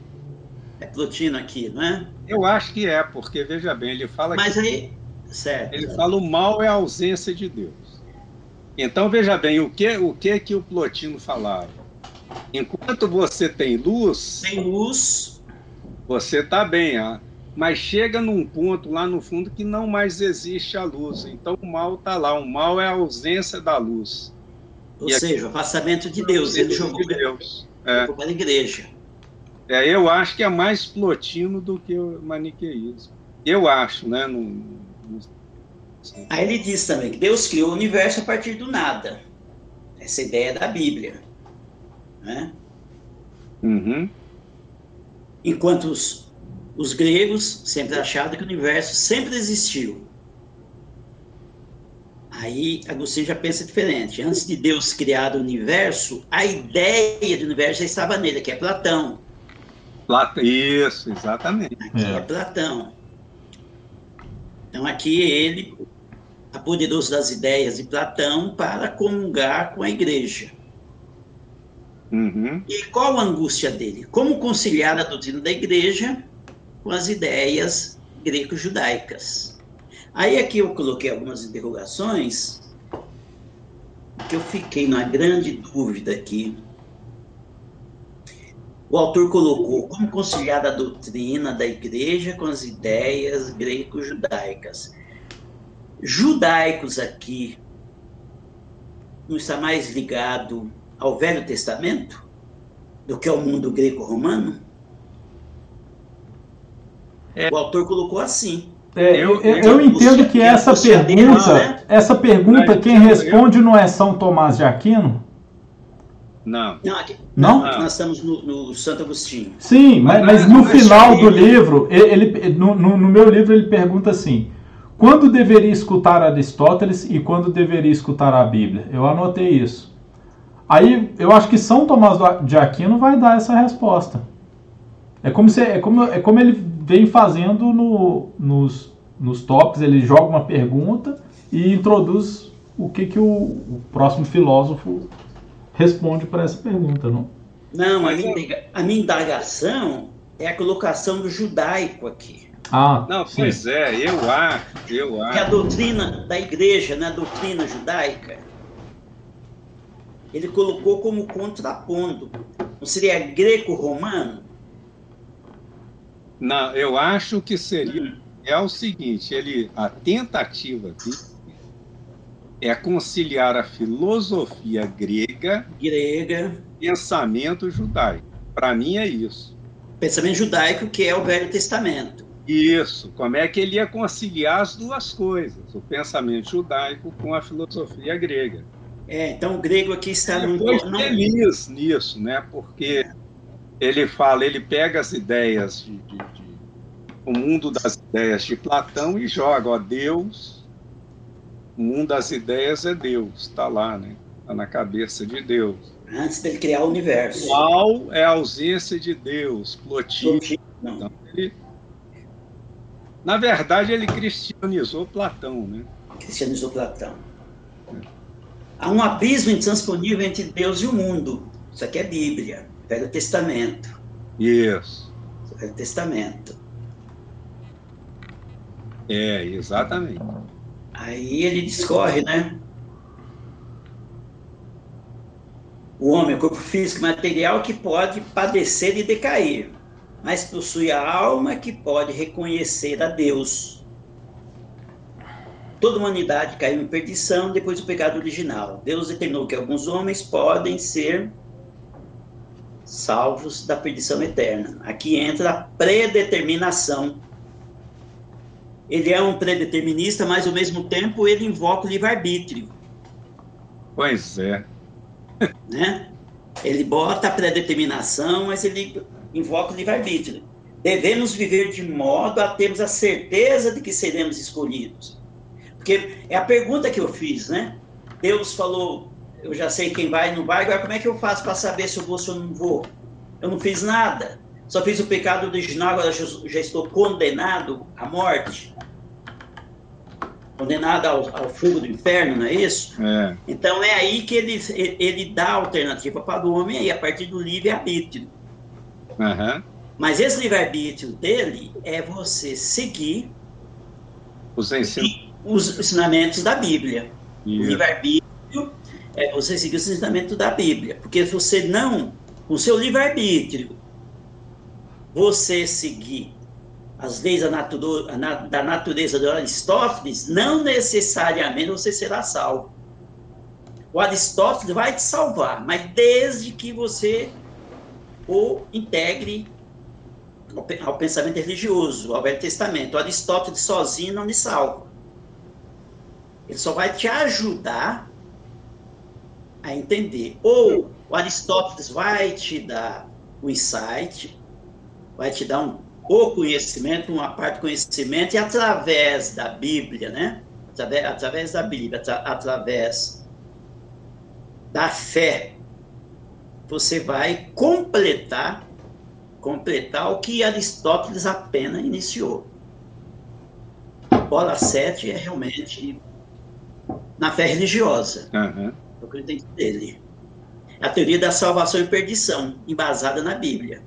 Speaker 3: É Plotino aqui, não é?
Speaker 2: Eu acho que é, porque veja bem, ele fala
Speaker 3: Mas
Speaker 2: que.
Speaker 3: aí. Certo.
Speaker 2: Ele fala o mal é a ausência de Deus. Então veja bem, o que o que que o Plotino falava? Enquanto você tem luz,
Speaker 3: tem luz,
Speaker 2: você está bem, ah, mas chega num ponto lá no fundo que não mais existe a luz. Então o mal está lá. O mal é a ausência da luz.
Speaker 3: Ou e seja, o afastamento de Deus. Ele jogou de Deus. É. para a igreja.
Speaker 2: É, eu acho que é mais plotino do que o maniqueísmo. Eu acho, né? No, no...
Speaker 3: Aí ele diz também que Deus criou o universo a partir do nada. Essa ideia da Bíblia. Né?
Speaker 2: Uhum.
Speaker 3: Enquanto os, os gregos sempre acharam que o universo sempre existiu. Aí Agostinho já pensa diferente. Antes de Deus criar o universo, a ideia do universo já estava nele, que é Platão.
Speaker 2: Platão, isso, exatamente.
Speaker 3: Aqui é. é Platão. Então aqui ele, apoderou-se das ideias de Platão para comungar com a igreja.
Speaker 2: Uhum.
Speaker 3: E qual a angústia dele? Como conciliar a doutrina da igreja com as ideias greco-judaicas? Aí aqui eu coloquei algumas interrogações que eu fiquei na grande dúvida aqui. O autor colocou como conciliar a doutrina da igreja com as ideias greco-judaicas. Judaicos aqui não está mais ligado ao Velho Testamento do que ao mundo greco-romano? É. O autor colocou assim.
Speaker 1: É, eu, eu, eu entendo que essa pergunta, né? essa pergunta, quem responde não é São Tomás de Aquino?
Speaker 2: Não.
Speaker 3: Não, aqui, não? Nós estamos no, no, Santo Agostinho.
Speaker 1: Sim, mas, mas no final do livro, ele, no, no, no meu livro ele pergunta assim: quando deveria escutar Aristóteles e quando deveria escutar a Bíblia? Eu anotei isso. Aí eu acho que São Tomás de Aquino vai dar essa resposta. É como, se, é como, é como ele vem fazendo no, nos, nos tops, ele joga uma pergunta e introduz o que, que o, o próximo filósofo responde para essa pergunta, não?
Speaker 3: Não, a minha, a minha indagação é a colocação do judaico aqui.
Speaker 2: Ah, não, sim. pois é, eu acho, eu acho.
Speaker 3: Que a doutrina da igreja, né, a doutrina judaica, ele colocou como contrapondo. Não seria greco-romano?
Speaker 2: Não, eu acho que seria. É o seguinte: ele, a tentativa dele é conciliar a filosofia grega,
Speaker 3: grega,
Speaker 2: pensamento judaico. Para mim é isso.
Speaker 3: Pensamento judaico que é o Velho Testamento.
Speaker 2: Isso. Como é que ele ia conciliar as duas coisas, o pensamento judaico com a filosofia grega?
Speaker 3: É, então o grego aqui está.
Speaker 2: Não... feliz nisso, né? Porque ele fala, ele pega as ideias de, de, de, o mundo das ideias de Platão e joga, ó, Deus, o mundo das ideias é Deus, está lá, né? Está na cabeça de Deus.
Speaker 3: Antes dele criar o universo.
Speaker 2: Qual é a ausência de Deus? Plotino. Então, ele, na verdade, ele cristianizou Platão, né?
Speaker 3: Cristianizou Platão. Há um abismo intransponível entre Deus e o mundo. Isso aqui é Bíblia, Velho Testamento.
Speaker 2: Isso.
Speaker 3: Velho Testamento.
Speaker 2: É, exatamente.
Speaker 3: Aí ele discorre, né? O homem, o corpo físico e material que pode padecer e decair, mas possui a alma que pode reconhecer a Deus toda a humanidade caiu em perdição depois do pecado original. Deus determinou que alguns homens podem ser salvos da perdição eterna. Aqui entra a predeterminação. Ele é um predeterminista, mas ao mesmo tempo ele invoca o livre-arbítrio.
Speaker 2: Pois é. *laughs*
Speaker 3: Né? Ele bota a predeterminação, mas ele invoca o livre-arbítrio. Devemos viver de modo a termos a certeza de que seremos escolhidos. Porque é a pergunta que eu fiz, né? Deus falou, eu já sei quem vai e não vai, agora como é que eu faço para saber se eu vou ou se eu não vou? Eu não fiz nada. Só fiz o pecado original, agora já estou condenado à morte. condenado ao, ao, fogo do inferno, não é isso? É. Então é aí que ele, ele dá a alternativa para o homem aí, a partir do livre-arbítrio. Uhum. Mas esse livre-arbítrio dele é você seguir
Speaker 2: os, ensin...
Speaker 3: os ensinamentos da Bíblia. Yeah. O livre-arbítrio é você seguir os ensinamentos da Bíblia. Porque se você não, com seu livre-arbítrio, você seguir as leis da, da natureza de Aristóteles, não necessariamente você será salvo. O Aristóteles vai te salvar, mas desde que você o integre ao pensamento religioso, ao Velho Testamento. O Aristóteles sozinho não lhe salva. Ele só vai te ajudar a entender. Ou o Aristóteles vai te dar o insight, vai te dar um o conhecimento, uma parte do conhecimento, e através da Bíblia, né? Através, através da Bíblia, através da fé, você vai completar completar o que Aristóteles apenas iniciou. Bola 7 é realmente na fé religiosa. Uhum. Acredito dele. A teoria da salvação e perdição, embasada na Bíblia.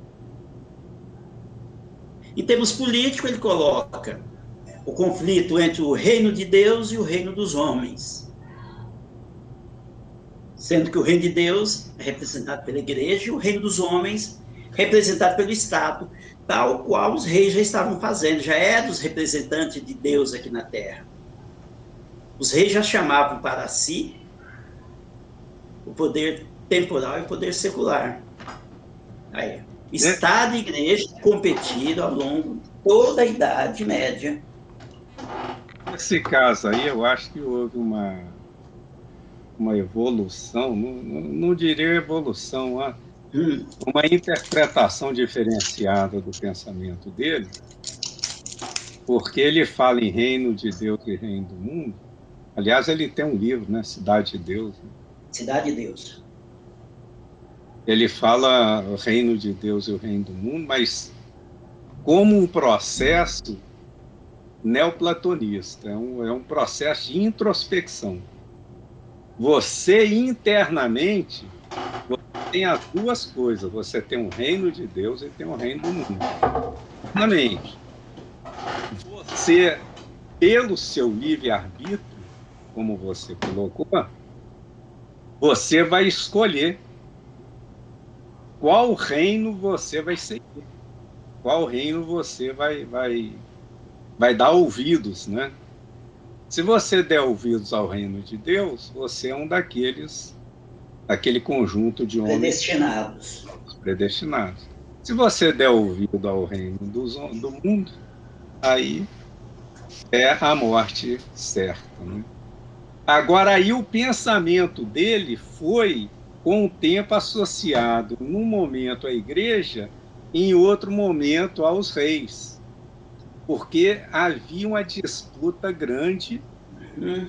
Speaker 3: Em termos políticos, ele coloca o conflito entre o reino de Deus e o reino dos homens. Sendo que o reino de Deus é representado pela igreja e o reino dos homens representado pelo Estado, tal qual os reis já estavam fazendo, já eram os representantes de Deus aqui na Terra. Os reis já chamavam para si o poder temporal e o poder secular. Aí, Estado e igreja competiram ao longo de toda a Idade Média.
Speaker 2: Nesse caso aí, eu acho que houve uma, uma evolução, não, não, não diria evolução, ah, hum. uma interpretação diferenciada do pensamento dele, porque ele fala em reino de Deus e reino do mundo. Aliás, ele tem um livro, né? Cidade de Deus.
Speaker 3: Cidade de Deus
Speaker 2: ele fala o reino de Deus e o reino do mundo, mas como um processo neoplatonista, é um, é um processo de introspecção. Você internamente você tem as duas coisas, você tem um reino de Deus e tem um reino do mundo. Internamente. Você, pelo seu livre-arbítrio, como você colocou, você vai escolher qual reino você vai seguir, qual reino você vai, vai, vai dar ouvidos, né? Se você der ouvidos ao reino de Deus, você é um daqueles, daquele conjunto de homens
Speaker 3: predestinados.
Speaker 2: predestinados. Se você der ouvido ao reino dos, do mundo, aí é a morte certa. Né? Agora, aí o pensamento dele foi com o tempo associado, num momento à igreja, em outro momento aos reis, porque havia uma disputa grande hum.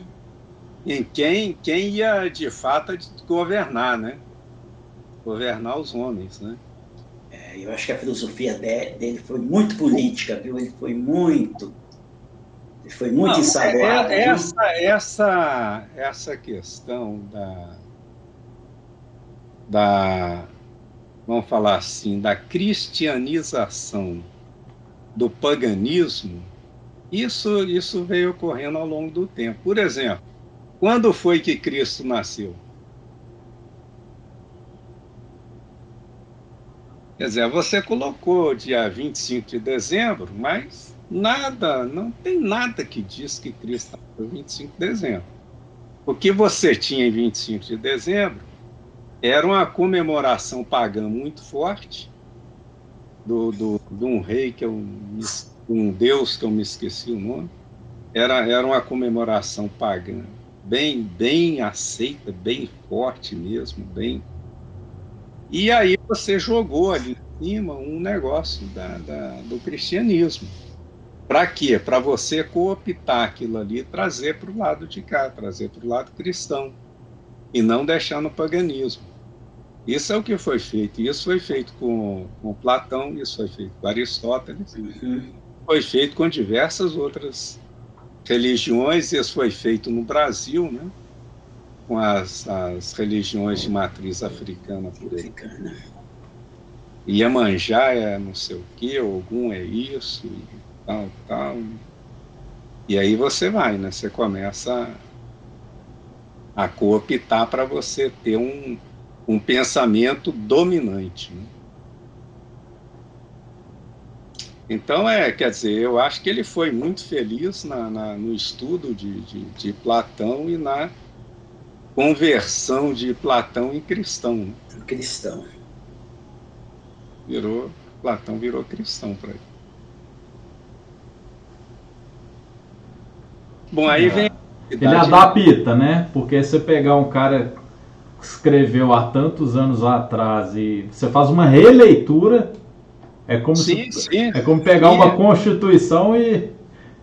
Speaker 2: em quem, quem ia de fato governar, né? Governar os homens, né?
Speaker 3: É, eu acho que a filosofia dele foi muito política, viu? Ele foi muito foi muito Não,
Speaker 2: É, essa, essa, essa questão da, da, vamos falar assim, da cristianização do paganismo, isso, isso veio ocorrendo ao longo do tempo. Por exemplo, quando foi que Cristo nasceu? Quer dizer, você colocou dia 25 de dezembro, mas nada, não tem nada que diz que Cristo nasceu 25 de dezembro. O que você tinha em 25 de dezembro era uma comemoração pagã muito forte do, do, de um rei que eu um deus que eu me esqueci o nome. Era era uma comemoração pagã bem bem aceita bem forte mesmo bem. E aí você jogou ali em cima um negócio da, da do cristianismo para quê? Para você cooptar aquilo ali e trazer para o lado de cá, trazer para o lado cristão e não deixar no paganismo. Isso é o que foi feito. Isso foi feito com, com Platão, isso foi feito com Aristóteles, uhum. foi feito com diversas outras religiões, isso foi feito no Brasil, né? com as, as religiões de matriz africana por aí. Africana. Iemanjá é não sei o que, algum é isso, e tal, tal. E aí você vai, né? Você começa a, cooptar para você ter um, um pensamento dominante. Né? Então, é, quer dizer, eu acho que ele foi muito feliz na, na no estudo de, de, de, Platão e na conversão de Platão em cristão. Né?
Speaker 3: Cristão.
Speaker 2: Virou, Platão virou cristão para ele. Bom, aí vem.
Speaker 1: Ele adapta, né? Porque você pegar um cara que escreveu há tantos anos atrás e você faz uma releitura é como, sim, se, sim. É como pegar sim. uma constituição e,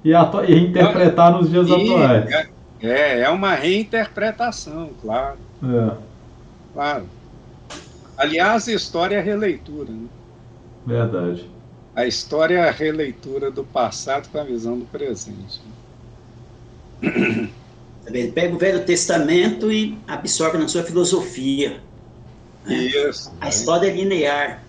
Speaker 1: e, e interpretar nos dias atuais.
Speaker 2: É, é, é uma reinterpretação, claro. É. Claro. Aliás, a história é releitura. Né?
Speaker 1: Verdade.
Speaker 2: A história é a releitura do passado com a visão do presente.
Speaker 3: Ele pega o Velho Testamento e absorve na sua filosofia.
Speaker 2: Né? Isso.
Speaker 3: A história é linear.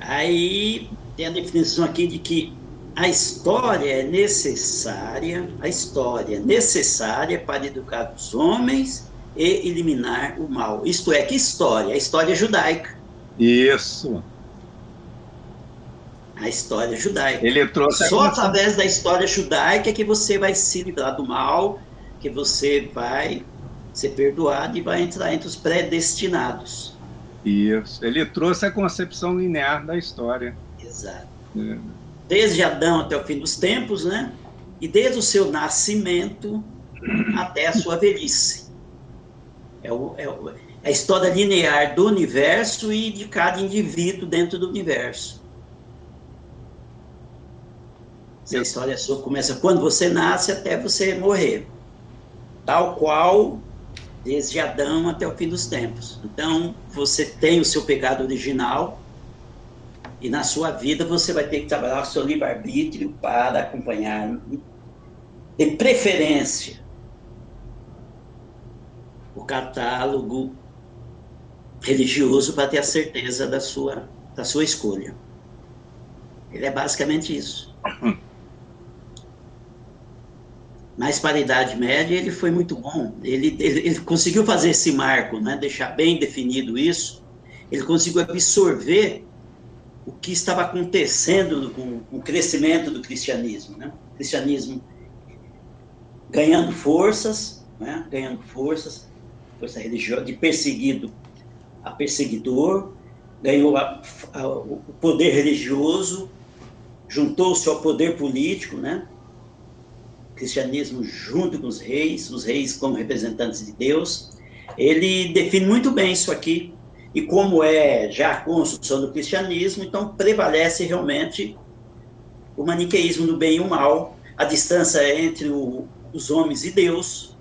Speaker 3: Aí tem a definição aqui de que a história é necessária, a história é necessária para educar os homens e eliminar o mal. Isto é, que história? A história judaica.
Speaker 2: Isso.
Speaker 3: A história judaica.
Speaker 2: Ele trouxe
Speaker 3: Só através da história judaica que você vai se livrar do mal, que você vai ser perdoado e vai entrar entre os predestinados.
Speaker 2: Isso. Ele trouxe a concepção linear da história.
Speaker 3: Exato. É. Desde Adão até o fim dos tempos, né? E desde o seu nascimento até a sua velhice. É, o, é, o, é a história linear do universo e de cada indivíduo dentro do universo. A história sua começa quando você nasce até você morrer. Tal qual desde Adão até o fim dos tempos. Então, você tem o seu pecado original e na sua vida você vai ter que trabalhar o seu livre-arbítrio para acompanhar, de preferência, o catálogo religioso para ter a certeza da sua, da sua escolha. Ele é basicamente isso. *laughs* Mas para a Idade Média ele foi muito bom. Ele, ele, ele, conseguiu fazer esse marco, né? deixar bem definido isso. Ele conseguiu absorver o que estava acontecendo com, com o crescimento do cristianismo. Né? O cristianismo ganhando forças, né? ganhando forças, força religiosa, de perseguido a perseguidor, ganhou a, a, o poder religioso, juntou-se ao poder político, né? Cristianismo junto com os reis, os reis como representantes de Deus. Ele define muito bem isso aqui. E como é já a construção do cristianismo, então prevalece realmente o maniqueísmo do bem e o mal, a distância entre o, os homens e Deus,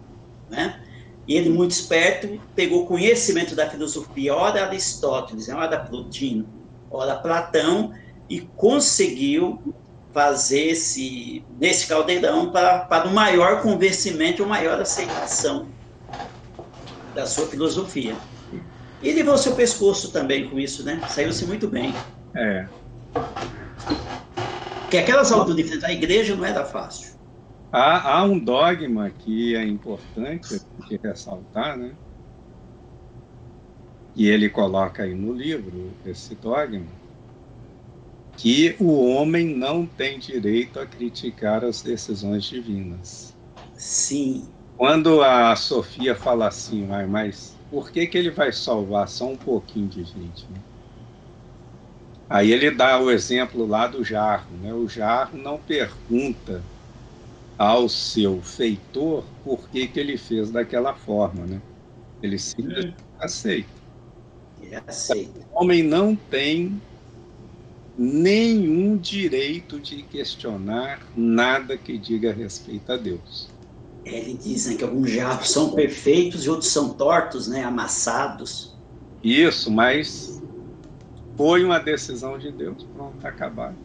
Speaker 3: né? E ele, muito esperto, pegou conhecimento da filosofia, ora Aristóteles, ora Plotino, ora Platão, e conseguiu fazer esse, nesse caldeirão para, para o maior convencimento, o maior aceitação da sua filosofia. E levou seu pescoço também com isso, né? Saiu-se muito bem.
Speaker 2: É.
Speaker 3: Porque aquelas alturas de enfrentar a igreja não era fácil.
Speaker 2: Há, há um dogma que é importante que ressaltar, né? E ele coloca aí no livro esse dogma, que o homem não tem direito a criticar as decisões divinas.
Speaker 3: Sim.
Speaker 2: Quando a Sofia fala assim, mas por que, que ele vai salvar só um pouquinho de gente? Né? Aí ele dá o exemplo lá do jarro. Né? O jarro não pergunta ao seu feitor por que, que ele fez daquela forma. Né? Ele simplesmente hum. aceita.
Speaker 3: Ele aceita.
Speaker 2: O homem não tem nenhum direito de questionar nada que diga respeito a Deus.
Speaker 3: Ele dizem que alguns jarros são perfeitos e outros são tortos, né, amassados.
Speaker 2: Isso, mas foi uma decisão de Deus, pronto, tá acabar.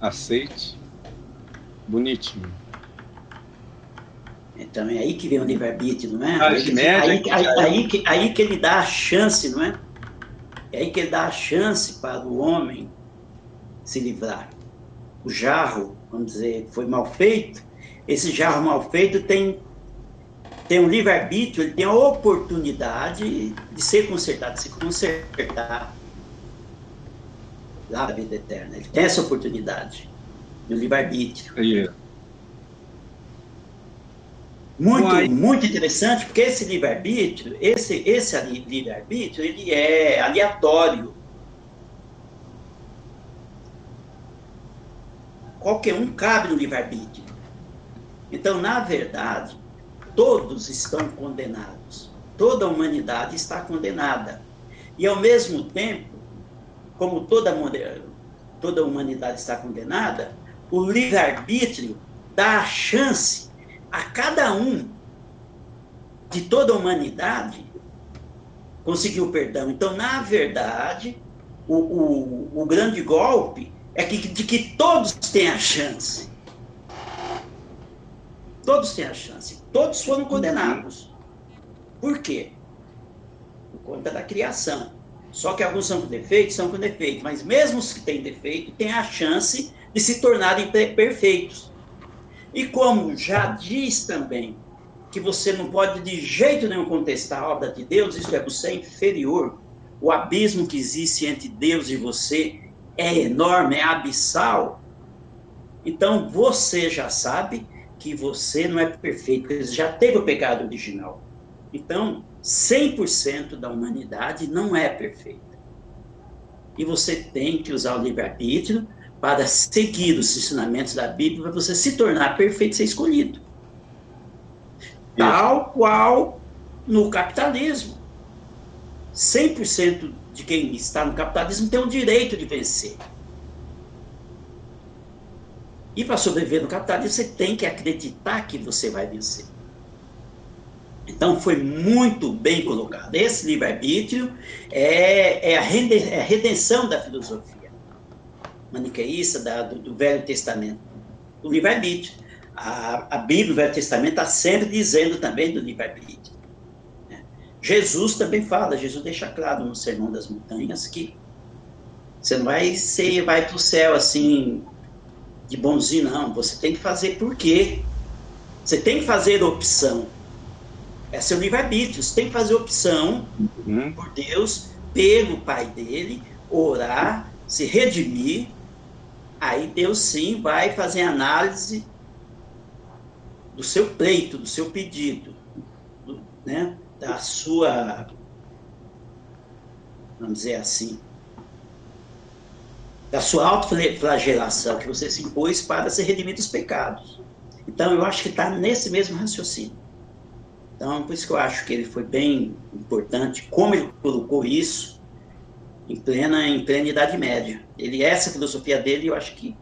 Speaker 2: Aceite. Bonitinho.
Speaker 3: Então é aí que vem o livre-arbítrio, não é? Aí, que, aí, aí, aí, que, aí que ele dá a chance, não é? É aí que ele dá a chance para o homem se livrar. O jarro, vamos dizer, foi mal feito. Esse jarro mal feito tem, tem um livre-arbítrio, ele tem a oportunidade de ser consertado, de se consertar lá na vida eterna. Ele tem essa oportunidade no livre-arbítrio. Yeah. Muito, muito interessante, porque esse livre-arbítrio, esse, esse livre-arbítrio, ele é aleatório. Qualquer um cabe no livre-arbítrio. Então, na verdade, todos estão condenados. Toda a humanidade está condenada. E, ao mesmo tempo, como toda, toda a humanidade está condenada, o livre-arbítrio dá a chance a cada um de toda a humanidade conseguir o perdão. Então, na verdade, o, o, o grande golpe é que, de que todos têm a chance. Todos têm a chance. Todos foram condenados. Por quê? Por conta da criação. Só que alguns são com defeito, são com defeito. Mas mesmo os que têm defeito, têm a chance de se tornarem perfeitos. E como já diz também que você não pode de jeito nenhum contestar a obra de Deus, isso é você é inferior. O abismo que existe entre Deus e você é enorme, é abissal. Então você já sabe que você não é perfeito, você já teve o pecado original. Então, 100% da humanidade não é perfeita. E você tem que usar o livre-arbítrio para seguir os ensinamentos da Bíblia, para você se tornar perfeito e ser escolhido. Tal qual no capitalismo. 100% de quem está no capitalismo tem o direito de vencer. E para sobreviver no capitalismo, você tem que acreditar que você vai vencer. Então, foi muito bem colocado. Esse livre-arbítrio é, é, a é a redenção da filosofia maniqueísta da, do, do, Velho Testamento. O livre-arbítrio. A, a Bíblia, o Velho Testamento, está sempre dizendo também do livre-arbítrio. Jesus também fala, Jesus deixa claro no Sermão das Montanhas que você não vai ser, vai para o céu assim, de bonzinho, não. Você tem que fazer por quê? Você tem que fazer opção. É seu livre-arbítrio. Você tem que fazer opção uhum. por Deus, pelo Pai dele, orar, se redimir. Aí Deus sim vai fazer análise do seu pleito, do seu pedido, do, né, da sua, vamos dizer assim, da sua autoflagelação que você se impôs para ser redimido dos pecados. Então, eu acho que está nesse mesmo raciocínio. Então, por isso que eu acho que ele foi bem importante, como ele colocou isso em plena, em plena Idade Média. Ele, essa filosofia dele, eu acho que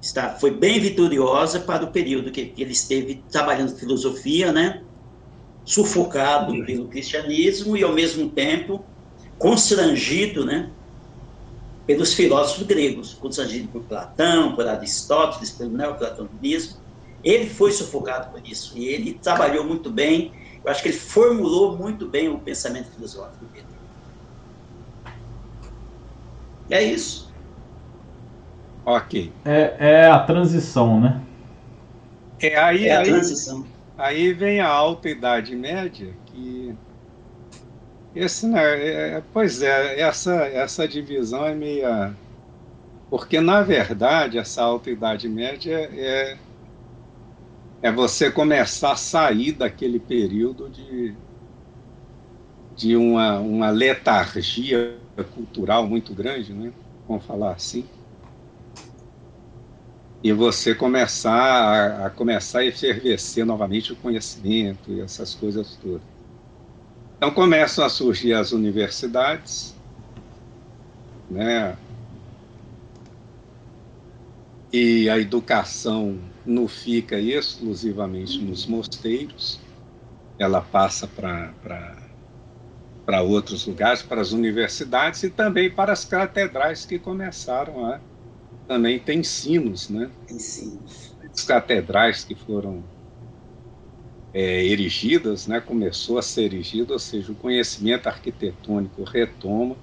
Speaker 3: está, foi bem vitoriosa para o período que, que ele esteve trabalhando filosofia, né? Sufocado pelo cristianismo e, ao mesmo tempo, constrangido, né? pelos filósofos gregos, constrangido por Platão, por Aristóteles, pelo neoplatonismo. Ele foi sufocado por isso e ele trabalhou muito bem. Eu acho que ele formulou muito bem o pensamento filosófico dele. É isso.
Speaker 2: Ok.
Speaker 1: É, é a transição, né?
Speaker 2: É, aí, é a aí, transição. Aí vem a alta idade média, que esse, né, é, é, pois é, essa, essa divisão é meia. Porque, na verdade, essa alta idade média é, é você começar a sair daquele período de, de uma, uma letargia cultural muito grande, né? vamos falar assim, e você começar a, a começar a efervescer novamente o conhecimento e essas coisas todas. Então começam a surgir as universidades, né? E a educação não fica exclusivamente nos mosteiros, ela passa para outros lugares, para as universidades e também para as catedrais que começaram a também ter ensinos, né?
Speaker 3: Ensinos.
Speaker 2: As catedrais que foram é, erigidas, né? começou a ser erigida, ou seja, o conhecimento arquitetônico retoma,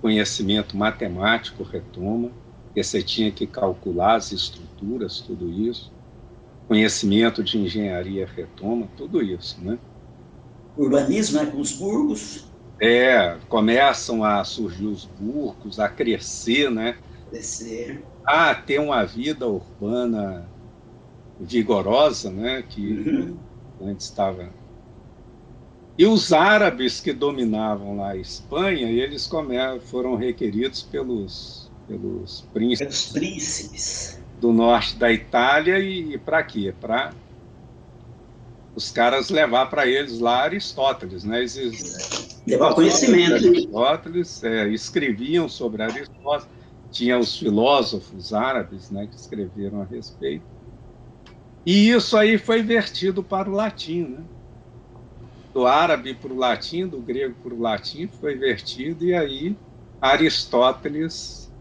Speaker 2: conhecimento matemático retoma, porque você tinha que calcular as estruturas, tudo isso, conhecimento de engenharia retoma, tudo isso, né?
Speaker 3: Urbanismo, né, com os burgos.
Speaker 2: É, começam a surgir os burgos, a crescer, né?
Speaker 3: Crescer.
Speaker 2: A ter uma vida urbana vigorosa, né? Que uhum. antes estava e os árabes que dominavam lá a Espanha, eles foram requeridos pelos, pelos príncipes,
Speaker 3: pelos príncipes
Speaker 2: do norte da Itália e, e para quê? Para os caras levar para eles lá Aristóteles, né? Eles,
Speaker 3: levar conhecimento.
Speaker 2: Aristóteles é, escreviam sobre Aristóteles, tinha os filósofos árabes, né, que escreveram a respeito. E isso aí foi vertido para o latim, né? Do árabe para o latim, do grego para o latim, foi vertido e aí Aristóteles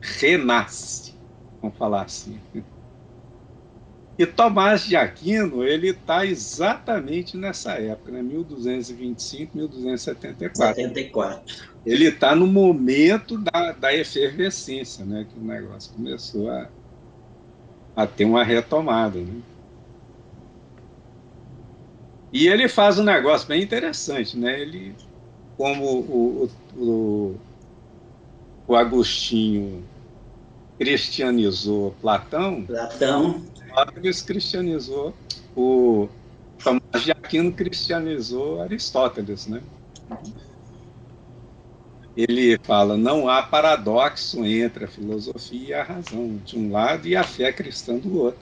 Speaker 2: renasce, vamos falar assim. E Tomás de Aquino, ele está exatamente nessa época, né? 1225, 1274.
Speaker 3: 74.
Speaker 2: Ele está no momento da, da efervescência, né? Que o negócio começou a, a ter uma retomada, né? E ele faz um negócio bem interessante, né? Ele, como o, o, o Agostinho cristianizou Platão,
Speaker 3: Platão,
Speaker 2: Sócrates cristianizou o Tomás de Aquino cristianizou Aristóteles, né? Ele fala não há paradoxo entre a filosofia e a razão de um lado e a fé cristã do outro.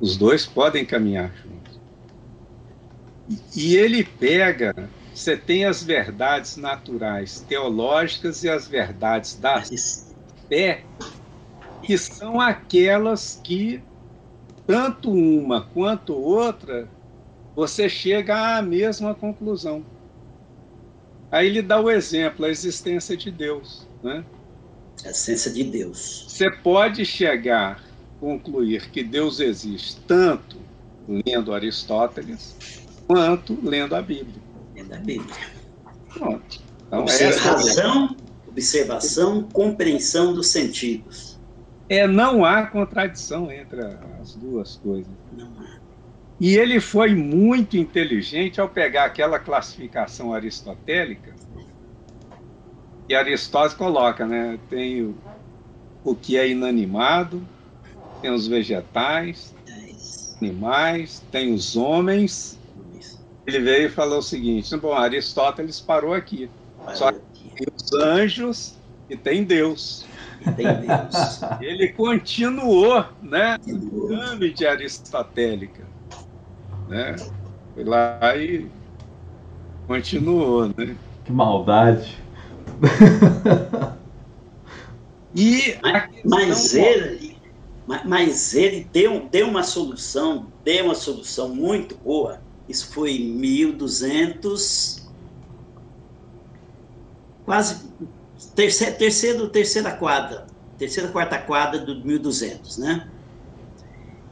Speaker 2: Os dois podem caminhar juntos. E ele pega, você tem as verdades naturais teológicas e as verdades da fé, que são aquelas que tanto uma quanto outra, você chega à mesma conclusão. Aí ele dá o exemplo, a existência de Deus. Né?
Speaker 3: A essência de Deus.
Speaker 2: Você pode chegar a concluir que Deus existe tanto lendo Aristóteles quanto lendo a Bíblia.
Speaker 3: Lendo a Bíblia.
Speaker 2: Pronto.
Speaker 3: Então, observação, é observação, compreensão dos sentidos.
Speaker 2: É, não há contradição entre as duas coisas. E ele foi muito inteligente ao pegar aquela classificação aristotélica e Aristóteles coloca, né? Tem o, o que é inanimado, tem os vegetais, animais, tem os homens. Ele veio e falou o seguinte: bom, Aristóteles parou aqui. Só que tem os anjos e tem Deus.
Speaker 3: Deus.
Speaker 2: Ele continuou, né? Pirâmide aristotélica. Né? Foi lá e continuou, né?
Speaker 1: Que maldade. *laughs*
Speaker 3: e mas, mas ele, mas ele deu, deu uma solução, deu uma solução muito boa. Isso foi em 1200, quase terceira, terceira, terceira quadra, terceira, quarta quadra do 1200, né?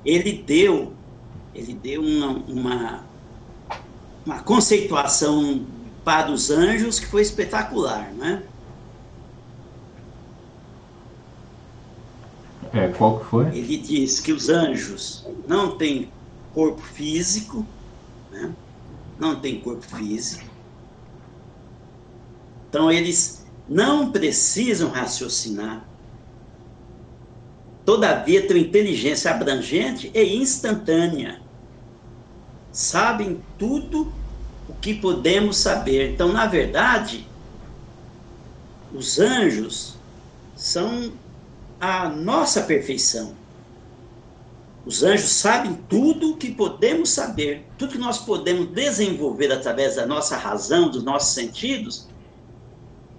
Speaker 3: Ele deu, ele deu uma, uma, uma conceituação para os anjos que foi espetacular, né?
Speaker 1: É, qual que foi?
Speaker 3: Ele diz que os anjos não têm corpo físico, né? não tem corpo físico. Então eles não precisam raciocinar. Todavia, têm inteligência abrangente e instantânea. Sabem tudo o que podemos saber. Então, na verdade, os anjos são a nossa perfeição. Os anjos sabem tudo o que podemos saber, tudo que nós podemos desenvolver através da nossa razão, dos nossos sentidos,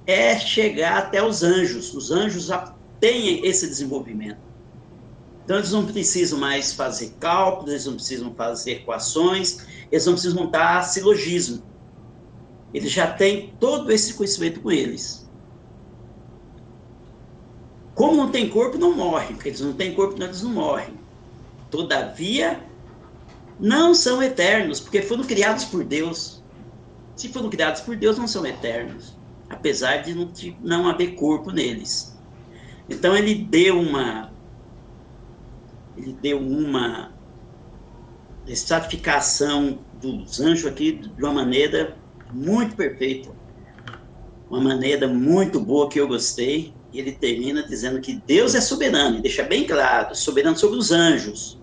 Speaker 3: é chegar até os anjos. Os anjos já têm esse desenvolvimento. Então, eles não precisam mais fazer cálculos, eles não precisam fazer equações, eles não precisam montar silogismo. Eles já têm todo esse conhecimento com eles. Como não tem corpo, não morrem, porque eles não têm corpo, eles não morrem. Todavia, não são eternos, porque foram criados por Deus. Se foram criados por Deus, não são eternos, apesar de não, de não haver corpo neles. Então ele deu uma ele deu uma estratificação dos anjos aqui de uma maneira muito perfeita. Uma maneira muito boa que eu gostei. E ele termina dizendo que Deus é soberano, e deixa bem claro, soberano sobre os anjos.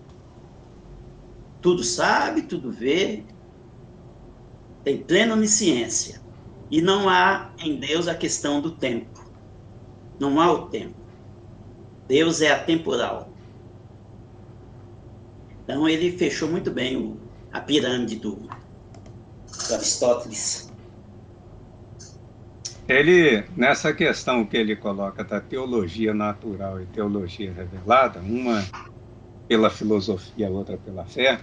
Speaker 3: Tudo sabe, tudo vê, tem plena onisciência. E não há em Deus a questão do tempo. Não há o tempo. Deus é atemporal. Então ele fechou muito bem o, a pirâmide do, do Aristóteles.
Speaker 2: Ele, nessa questão que ele coloca da teologia natural e teologia revelada, uma pela filosofia, outra pela fé,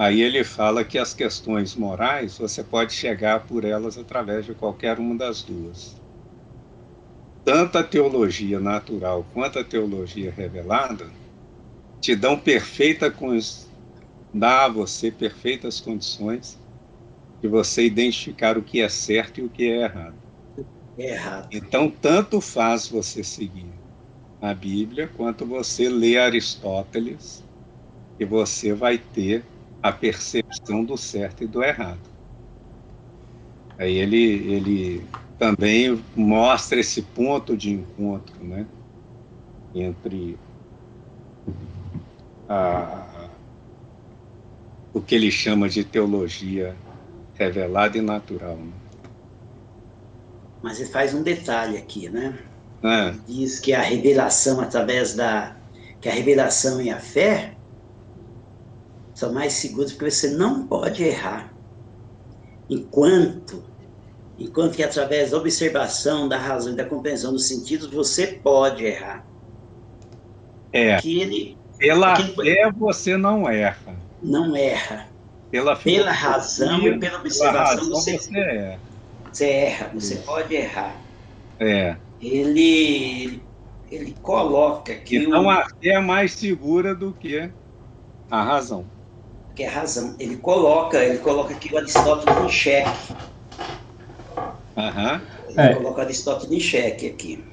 Speaker 2: aí ele fala que as questões morais você pode chegar por elas através de qualquer uma das duas. Tanto a teologia natural quanto a teologia revelada te dão perfeita dá a você perfeitas condições de você identificar o que é certo e o que é errado.
Speaker 3: É errado.
Speaker 2: Então, tanto faz você seguir a Bíblia, quanto você ler Aristóteles, e você vai ter a percepção do certo e do errado. Aí ele, ele também mostra esse ponto de encontro, né? Entre a, o que ele chama de teologia revelada e natural. Né?
Speaker 3: Mas ele faz um detalhe aqui, né?
Speaker 2: É.
Speaker 3: Diz que a revelação através da que a revelação e a fé são mais seguros porque você não pode errar. Enquanto enquanto que através da observação, da razão e da compreensão dos sentidos você pode errar.
Speaker 2: É.
Speaker 3: Que ele
Speaker 2: pela fé você não erra.
Speaker 3: Não erra.
Speaker 2: Pela,
Speaker 3: pela razão e pela observação
Speaker 2: pela você, você erra.
Speaker 3: Você erra, você pode errar.
Speaker 2: É.
Speaker 3: Ele, ele coloca que.
Speaker 2: Então o, a fé é mais segura do que a razão.
Speaker 3: Que é a razão. Ele coloca, ele coloca aqui o Aristóteles em xeque.
Speaker 2: Uhum.
Speaker 3: Ele é. coloca o Aristóteles em xeque aqui.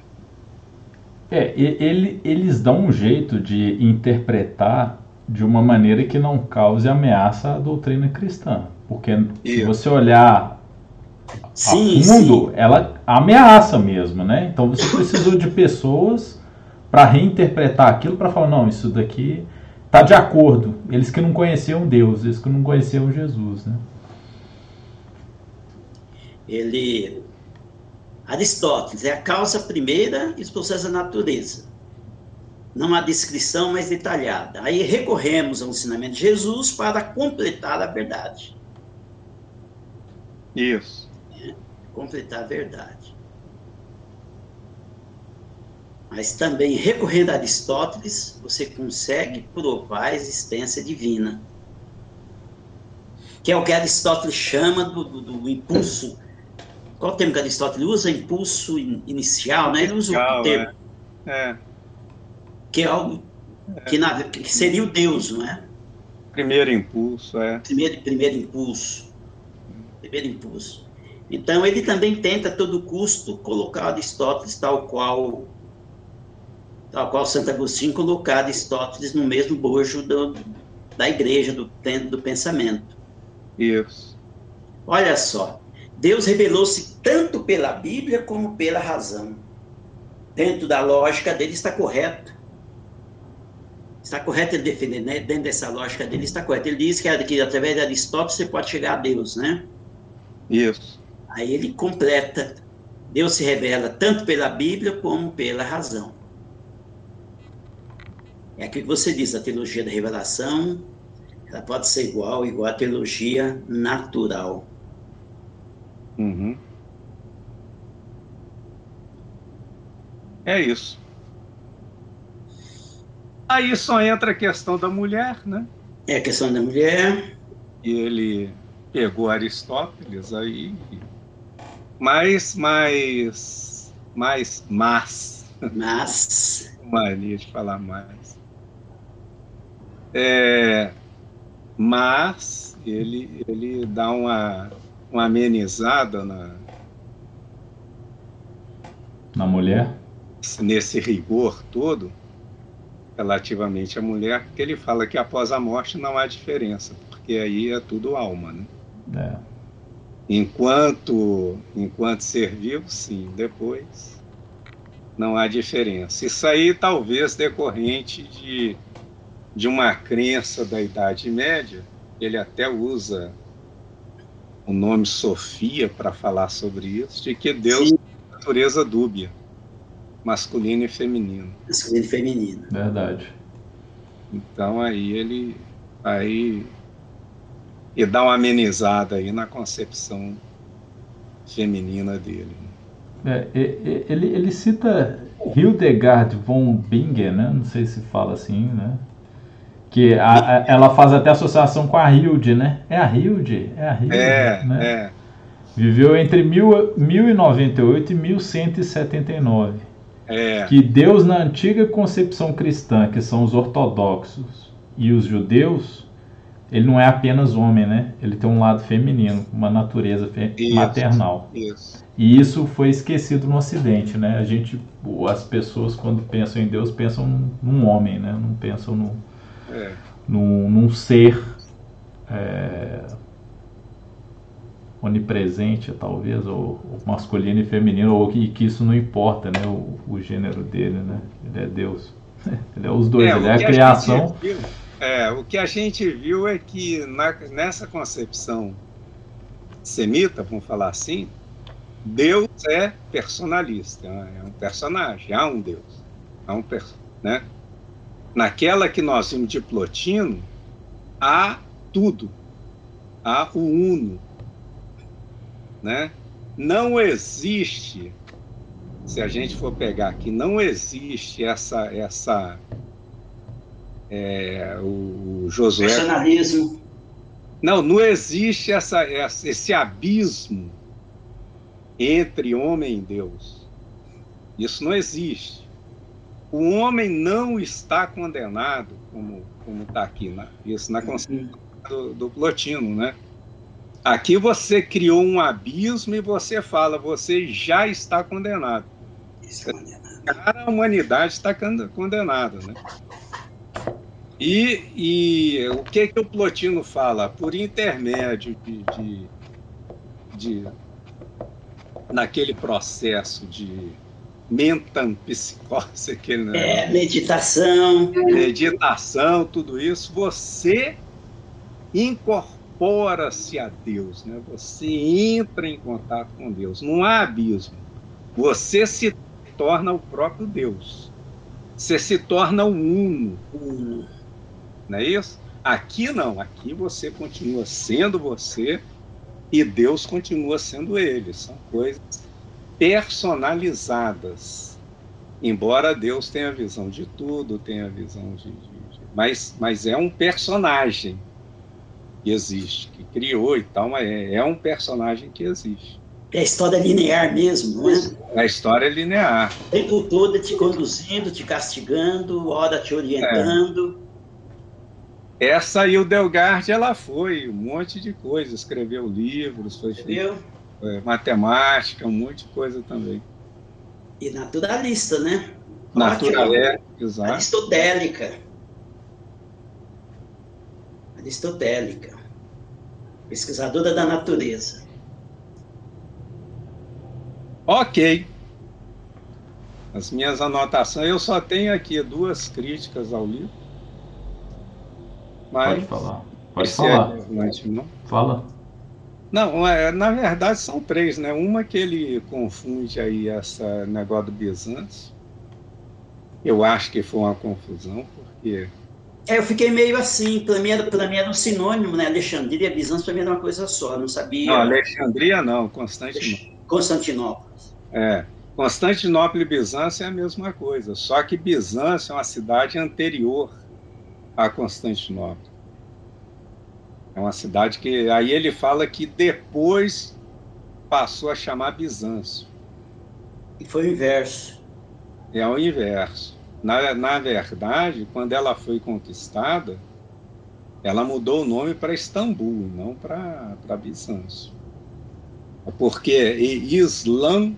Speaker 1: É, ele, eles dão um jeito de interpretar de uma maneira que não cause ameaça à doutrina cristã. Porque se você olhar sim, a fundo, sim. ela ameaça mesmo, né? Então você precisou de pessoas para reinterpretar aquilo, para falar, não, isso daqui tá de acordo. Eles que não conheciam Deus, eles que não conheciam Jesus, né?
Speaker 3: Ele Aristóteles é a causa primeira e os processos da natureza. Não há descrição mais detalhada. Aí recorremos ao ensinamento de Jesus para completar a verdade.
Speaker 2: Isso.
Speaker 3: É, completar a verdade. Mas também, recorrendo a Aristóteles, você consegue provar a existência divina. Que é o que Aristóteles chama do, do, do impulso qual o termo que Aristóteles usa? Impulso inicial, né? Ele usa o termo.
Speaker 2: É. é.
Speaker 3: Que é algo que, na, que seria o Deus, não é?
Speaker 2: Primeiro impulso, é.
Speaker 3: Primeiro, primeiro impulso. Primeiro impulso. Então, ele também tenta, a todo custo, colocar Aristóteles tal qual tal qual Santo Agostinho colocar Aristóteles no mesmo bojo do, da igreja, do, do pensamento.
Speaker 2: Isso.
Speaker 3: Olha só, Deus revelou-se tanto pela Bíblia como pela razão. Dentro da lógica dele está correto. Está correto ele defender, né? Dentro dessa lógica dele está correto. Ele diz que, que através de Aristóteles você pode chegar a Deus, né?
Speaker 2: Isso.
Speaker 3: Aí ele completa. Deus se revela tanto pela Bíblia como pela razão. É aquilo que você diz, a teologia da revelação, ela pode ser igual, igual à teologia natural.
Speaker 2: Uhum. É isso. Aí só entra a questão da mulher, né?
Speaker 3: É a questão da mulher.
Speaker 2: E ele pegou Aristóteles aí. Mais, mais, mais, mas.
Speaker 3: Mas.
Speaker 2: Mania de falar mais. É, mas ele, ele dá uma, uma amenizada na,
Speaker 1: na mulher?
Speaker 2: Nesse rigor todo, relativamente à mulher, que ele fala que após a morte não há diferença, porque aí é tudo alma, né? É. Enquanto, enquanto ser vivo, sim, depois não há diferença. Isso aí talvez decorrente de, de uma crença da Idade Média, ele até usa o nome Sofia para falar sobre isso, de que Deus sim. tem natureza dúbia masculino e feminino.
Speaker 3: Masculino e feminino.
Speaker 1: Verdade.
Speaker 2: Então aí ele aí e dá uma amenizada aí na concepção feminina dele.
Speaker 1: É, ele, ele cita Hildegard von Bingen, né? não sei se fala assim, né? Que a, a, ela faz até associação com a Hilde, né? É a Hilde? É a Hilde,
Speaker 2: é,
Speaker 1: né?
Speaker 2: é.
Speaker 1: Viveu entre mil, 1098 e 1179.
Speaker 2: É.
Speaker 1: Que Deus, na antiga concepção cristã, que são os ortodoxos e os judeus, ele não é apenas homem, né? Ele tem um lado feminino, uma natureza fe isso, maternal.
Speaker 2: Isso.
Speaker 1: E isso foi esquecido no Ocidente, né? A gente, as pessoas quando pensam em Deus pensam num homem, né? Não pensam no, é. num, num ser é, onipresente, talvez, ou, ou, masculino e feminino, ou que, que isso não importa, né? O, o, gênero dele, né? Ele é Deus. *laughs* Ele é os dois, é, ele é a criação.
Speaker 2: A viu, é, o que a gente viu é que na, nessa concepção semita, vamos falar assim, Deus é personalista, é um personagem, há um Deus, há um né? Naquela que nós vimos de Plotino, há tudo, há o uno, né? Não existe, se a gente for pegar aqui, não existe essa essa é, o, o Josué.
Speaker 3: Personalismo.
Speaker 2: Não, não existe essa, essa, esse abismo entre homem e Deus. Isso não existe. O homem não está condenado, como como está aqui, né? isso na concepção do, do Plotino, né? Aqui você criou um abismo e você fala, você já está condenado. Isso é condenado. A humanidade está condenada, né? E, e o que que o Plotino fala? Por intermédio de, de, de naquele processo de mentampsicose, aquele,
Speaker 3: né? é, meditação,
Speaker 2: meditação, tudo isso, você incorpora incorpora-se a Deus, né? você entra em contato com Deus. Não há abismo. Você se torna o próprio Deus. Você se torna o uno. uno. Não é isso? Aqui não. Aqui você continua sendo você e Deus continua sendo ele. São coisas personalizadas. Embora Deus tenha visão de tudo, tenha visão de, de, de mas, mas é um personagem que existe, que criou e tal, mas é, é um personagem que existe.
Speaker 3: É a história linear mesmo, não é?
Speaker 2: A história é linear.
Speaker 3: O tempo todo te conduzindo, te castigando, hora te orientando.
Speaker 2: É. Essa aí, o Delgard, ela foi um monte de coisa. Escreveu livros, foi feito, é, matemática, um monte de coisa também.
Speaker 3: E naturalista, né?
Speaker 2: Naturalista, exato.
Speaker 3: Aristotélica aristotélica, pesquisadora da natureza.
Speaker 2: Ok. As minhas anotações, eu só tenho aqui duas críticas ao livro.
Speaker 1: Mas Pode falar. Pode falar. É não? Fala.
Speaker 2: Não, é, na verdade são três, né? Uma que ele confunde aí essa negócio do Bizâncio. Eu acho que foi uma confusão, porque
Speaker 3: é, eu fiquei meio assim, para mim, era, mim era um sinônimo, né? Alexandria e Bizâncio para mim era uma coisa só, não sabia.
Speaker 2: Não, Alexandria não, Constantinopla.
Speaker 3: Constantinopla.
Speaker 2: É, Constantinopla e Bizâncio é a mesma coisa, só que Bizâncio é uma cidade anterior a Constantinopla. É uma cidade que aí ele fala que depois passou a chamar Bizâncio.
Speaker 3: E foi o inverso.
Speaker 2: É o inverso. Na, na verdade, quando ela foi conquistada, ela mudou o nome para Istambul, não para Bizâncio. Porque Islã,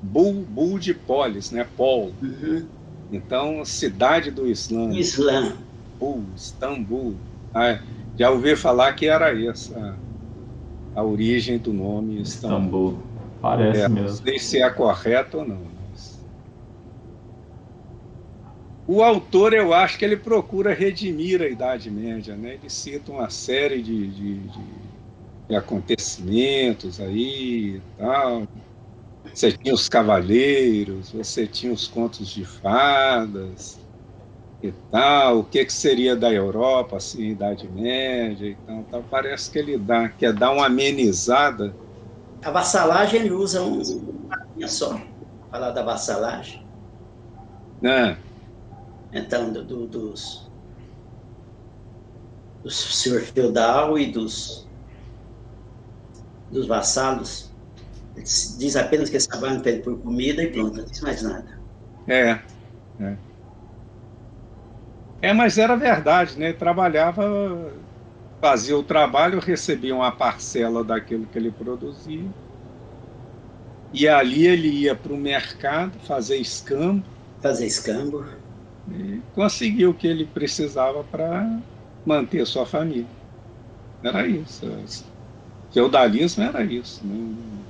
Speaker 2: Bul, Bul de Polis, né? Pol. Uhum. Então, cidade do Islã.
Speaker 3: Islã.
Speaker 2: Bul, Istambul. Ah, já ouvi falar que era essa a origem do nome Istambul. Istambul.
Speaker 1: Parece é, mesmo.
Speaker 2: Não sei se é correto ou não. O autor, eu acho que ele procura redimir a Idade Média, né? Ele cita uma série de, de, de, de acontecimentos aí e tal. Você tinha os cavaleiros, você tinha os contos de fadas e tal. O que, que seria da Europa, assim, Idade Média e tal. Então, parece que ele dá, quer dar uma amenizada.
Speaker 3: A vassalagem ele usa um, uma só, falar da vassalagem.
Speaker 2: É
Speaker 3: então, do, do, dos, do senhor feudal e dos, dos vassalos. Diz apenas que esse trabalho pede por comida e pronto, não diz mais nada.
Speaker 2: É, é. É, mas era verdade, né? Trabalhava, fazia o trabalho, recebia uma parcela daquilo que ele produzia. E ali ele ia para o mercado fazer escambo.
Speaker 3: Fazer escambo
Speaker 2: e conseguiu o que ele precisava para manter sua família. Era isso. Feudalismo era isso. Né?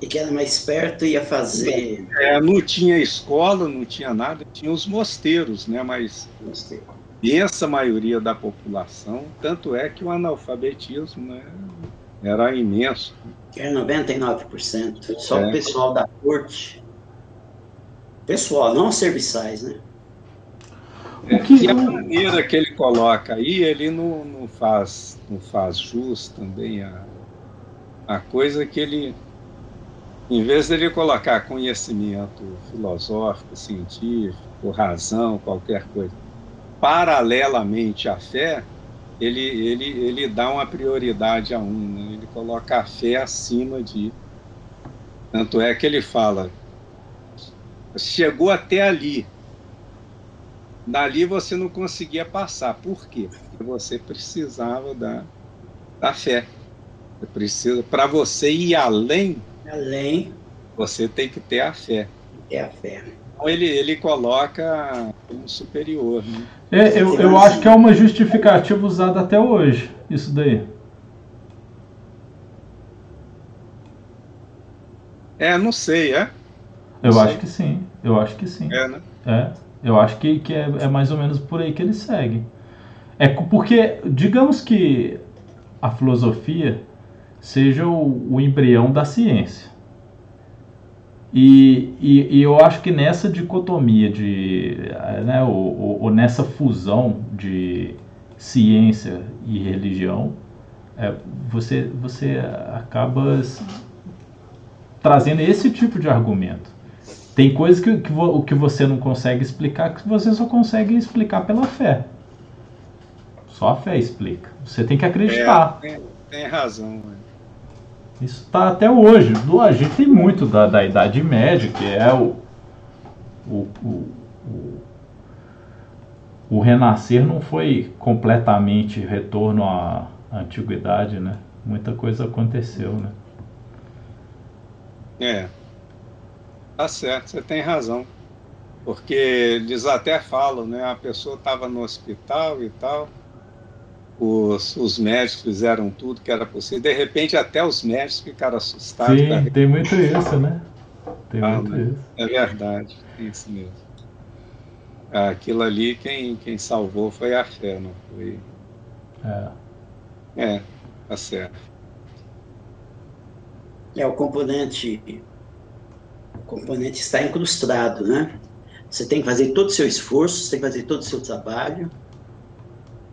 Speaker 3: E que era mais perto ia fazer.
Speaker 2: É, não tinha escola, não tinha nada, tinha os mosteiros, né? Mas Mosteiro. essa maioria da população, tanto é que o analfabetismo né, era imenso.
Speaker 3: Que era 99%. Só é. o pessoal da corte pessoal, não serviçais, né?
Speaker 2: É, que... E a maneira que ele coloca aí, ele não, não, faz, não faz jus também a, a coisa que ele, em vez de ele colocar conhecimento filosófico, científico, razão, qualquer coisa, paralelamente à fé, ele, ele, ele dá uma prioridade a um, né? ele coloca a fé acima de. Tanto é que ele fala chegou até ali. Dali você não conseguia passar. Por quê? Porque você precisava da, da fé. Precisa, para você ir além,
Speaker 3: além,
Speaker 2: você tem que ter a fé.
Speaker 3: É a fé.
Speaker 2: Então ele, ele coloca como superior. Né?
Speaker 1: É, eu, eu acho que é uma justificativa usada até hoje, isso daí.
Speaker 2: É, não sei, é?
Speaker 1: Eu Sim. acho que sim, eu acho que sim.
Speaker 2: É, né?
Speaker 1: É, eu acho que, que é, é mais ou menos por aí que ele segue. É porque, digamos que a filosofia seja o, o embrião da ciência. E, e, e, eu acho que nessa dicotomia de, né, ou, ou nessa fusão de ciência e religião, é, você, você acaba trazendo esse tipo de argumento. Tem coisas que, que, vo, que você não consegue explicar que você só consegue explicar pela fé. Só a fé explica. Você tem que acreditar.
Speaker 2: É, tem, tem razão.
Speaker 1: Isso está até hoje. A gente tem muito da, da Idade Média, que é o, o, o, o, o renascer não foi completamente retorno à antiguidade, né? Muita coisa aconteceu, né?
Speaker 2: É. Tá certo, você tem razão. Porque eles até falam, né? A pessoa estava no hospital e tal, os, os médicos fizeram tudo que era possível. De repente, até os médicos ficaram assustados.
Speaker 1: Sim, tem muito isso, né? Tem ah, muito né? isso.
Speaker 2: É verdade, é isso mesmo. Aquilo ali, quem, quem salvou foi a fé, não foi?
Speaker 1: É.
Speaker 2: É, tá certo.
Speaker 3: É, o componente componente está incrustado, né? Você tem que fazer todo o seu esforço, você tem que fazer todo o seu trabalho,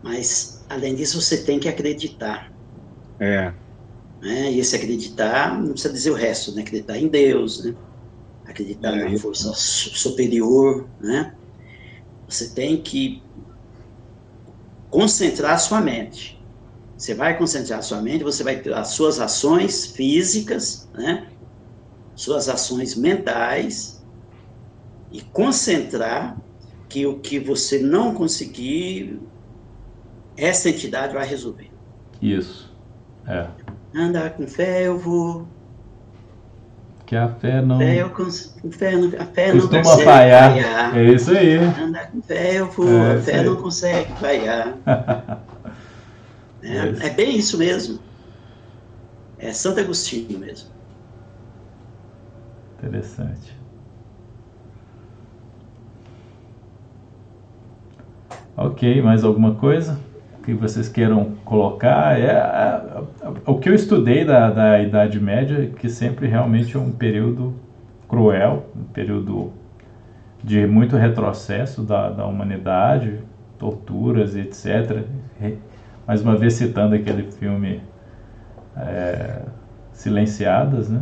Speaker 3: mas, além disso, você tem que acreditar.
Speaker 2: É.
Speaker 3: Né? E esse acreditar, não precisa dizer o resto, né? Acreditar em Deus, né? Acreditar é, na força superior, né? Você tem que concentrar a sua mente. Você vai concentrar a sua mente, você vai ter as suas ações físicas, né? suas ações mentais e concentrar que o que você não conseguir essa entidade vai resolver.
Speaker 1: Isso. É.
Speaker 3: Andar com fé eu vou.
Speaker 1: Que a fé não.
Speaker 3: Fé eu cons... fé não... A fé não
Speaker 1: Costuma
Speaker 3: consegue
Speaker 1: falhar.
Speaker 3: falhar.
Speaker 1: É isso aí.
Speaker 3: Andar com fé eu vou.
Speaker 1: É,
Speaker 3: a fé não consegue falhar. *laughs*
Speaker 1: É.
Speaker 3: É, é bem isso mesmo. É Santo Agostinho mesmo.
Speaker 1: Interessante. Ok, mais alguma coisa que vocês queiram colocar? É, a- a- o que eu estudei da, da Idade Média, que sempre realmente é um período cruel, um período de muito retrocesso da, da humanidade, torturas etc. Mais uma vez citando aquele filme é, Silenciadas, né?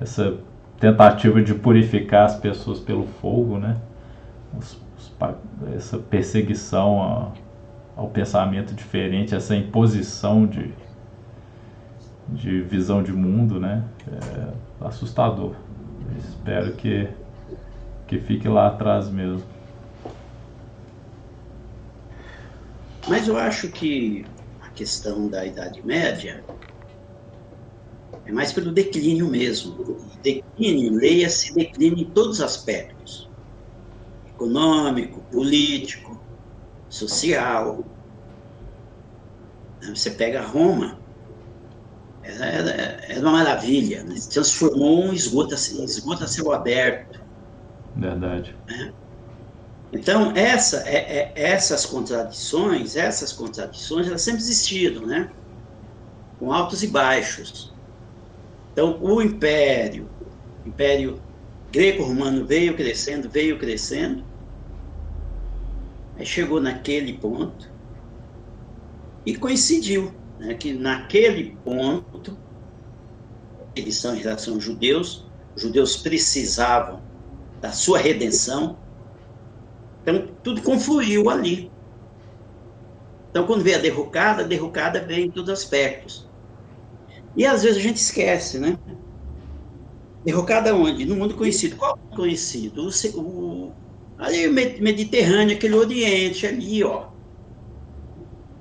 Speaker 1: essa tentativa de purificar as pessoas pelo fogo, né? Os- os essa perseguição a- ao pensamento diferente, essa imposição de, de visão de mundo, né? É assustador. Espero que, que fique lá atrás mesmo.
Speaker 3: Mas eu acho que a questão da Idade Média é mais pelo declínio mesmo. Declínio, leia-se declínio em todos os aspectos: econômico, político, social. Você pega Roma, era, era, era uma maravilha, né? transformou um esgoto, assim, esgoto a céu aberto.
Speaker 1: Verdade.
Speaker 3: Então, essa, é, é- essas contradições, essas contradições, elas sempre existiram, né? Com altos e baixos. Então, o Império, o Império Greco-Romano veio crescendo, veio crescendo, aí chegou naquele ponto e coincidiu, né, que naquele ponto, eles são em relação aos judeus, os judeus precisavam da sua redenção, então, tudo confluiu ali. Então, quando vem a derrocada, a derrocada vem em todos os aspectos. E às vezes a gente esquece, né? Derrocada onde? No mundo conhecido. Qual mundo conhecido? O, o, ali Mediterrâneo, aquele Oriente ali, ó.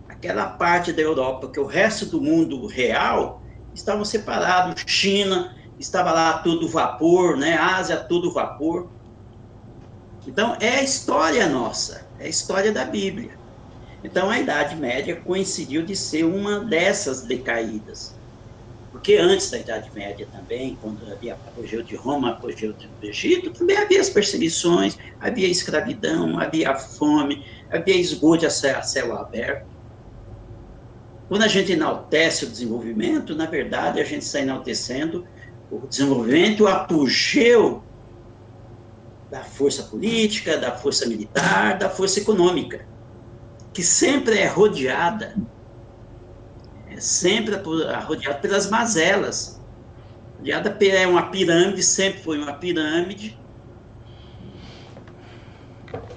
Speaker 3: Aquela parte da Europa que o resto do mundo real estavam separados. China estava lá todo vapor, né? Ásia todo vapor. Então, é a história nossa, é a história da Bíblia. Então, a Idade Média coincidiu de ser uma dessas decaídas. Porque antes da Idade Média também, quando havia apogeu de Roma, apogeu do Egito, também havia as perseguições, havia escravidão, havia fome, havia esgoto a céu, aberto. Quando a gente enaltece o desenvolvimento, na verdade, a gente está enaltecendo o desenvolvimento, o apogeu da força política, da força militar, da força econômica, que sempre é rodeada, é sempre rodeada pelas mazelas. Rodeada é uma pirâmide, sempre foi uma pirâmide,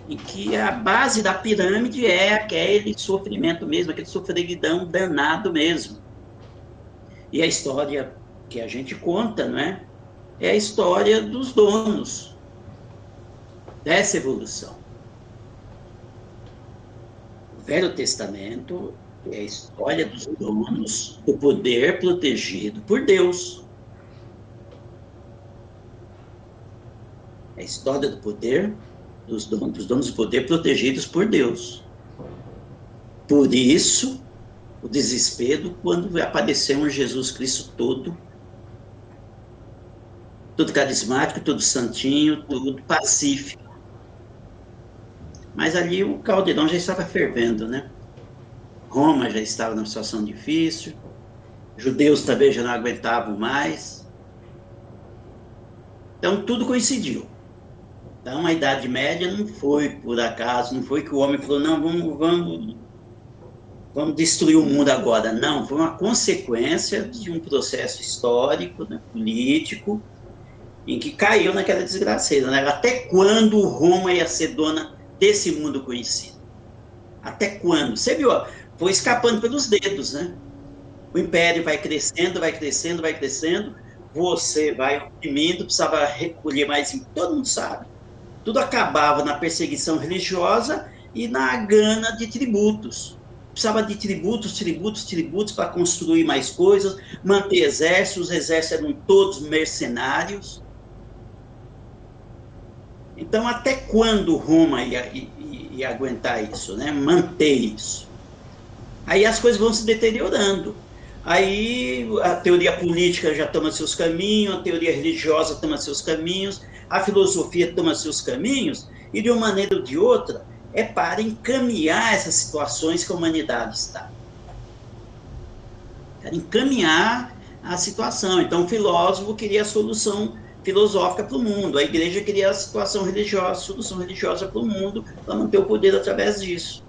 Speaker 3: em que a base da pirâmide é aquele sofrimento mesmo, aquele sofreguidão danado mesmo. E a história que a gente conta, não é? É a história dos donos, dessa evolução. O Velho Testamento é a história dos donos do poder protegido por Deus. É a história do poder dos donos, dos donos do poder protegidos por Deus. Por isso, o desespero quando apareceu um Jesus Cristo todo todo carismático, todo santinho, tudo pacífico. Mas ali o caldeirão já estava fervendo, né? Roma já estava numa situação difícil, judeus também já não aguentavam mais. Então tudo coincidiu. Então a Idade Média não foi por acaso, não foi que o homem falou, não, vamos, vamos, vamos destruir o mundo agora. Não, foi uma consequência de um processo histórico, né, político, em que caiu naquela desgraceira. Né? Até quando Roma ia ser dona desse mundo conhecido? Até quando? Você viu, foi escapando pelos dedos, né? O império vai crescendo, vai crescendo, vai crescendo, você vai oprimindo, precisava recolher mais, todo mundo sabe. Tudo acabava na perseguição religiosa e na gana de tributos. precisava de tributos, tributos, tributos para construir mais coisas, manter exércitos, os exércitos eram todos mercenários. Então, até quando Roma ia, ia, ia aguentar isso, né? manter isso? Aí as coisas vão se deteriorando. Aí a teoria política já toma seus caminhos, a teoria religiosa toma seus caminhos, a filosofia toma seus caminhos, e de uma maneira ou de outra, é para encaminhar essas situações que a humanidade está. Para encaminhar a situação. Então, o filósofo queria a solução filosófica para o mundo, a igreja queria a situação religiosa, a solução religiosa para o mundo, para manter o poder através disso.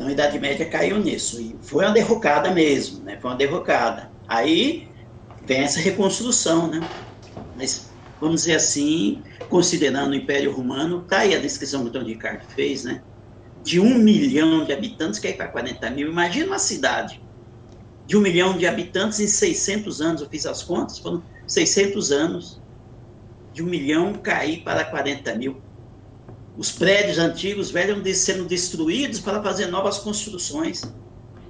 Speaker 3: Então a Idade Média caiu nisso. E foi uma derrocada mesmo, né? Foi uma derrocada. Aí vem essa reconstrução, né? Mas, vamos dizer assim, considerando o Império Romano, tá aí a descrição que o Antônio Ricardo fez, né? De um milhão de habitantes, que é para 40 mil. Imagina uma cidade de um milhão de habitantes em 600 anos. Eu fiz as contas, foram 600 anos. De um milhão cair para 40 mil os prédios antigos velhos sendo destruídos para fazer novas construções.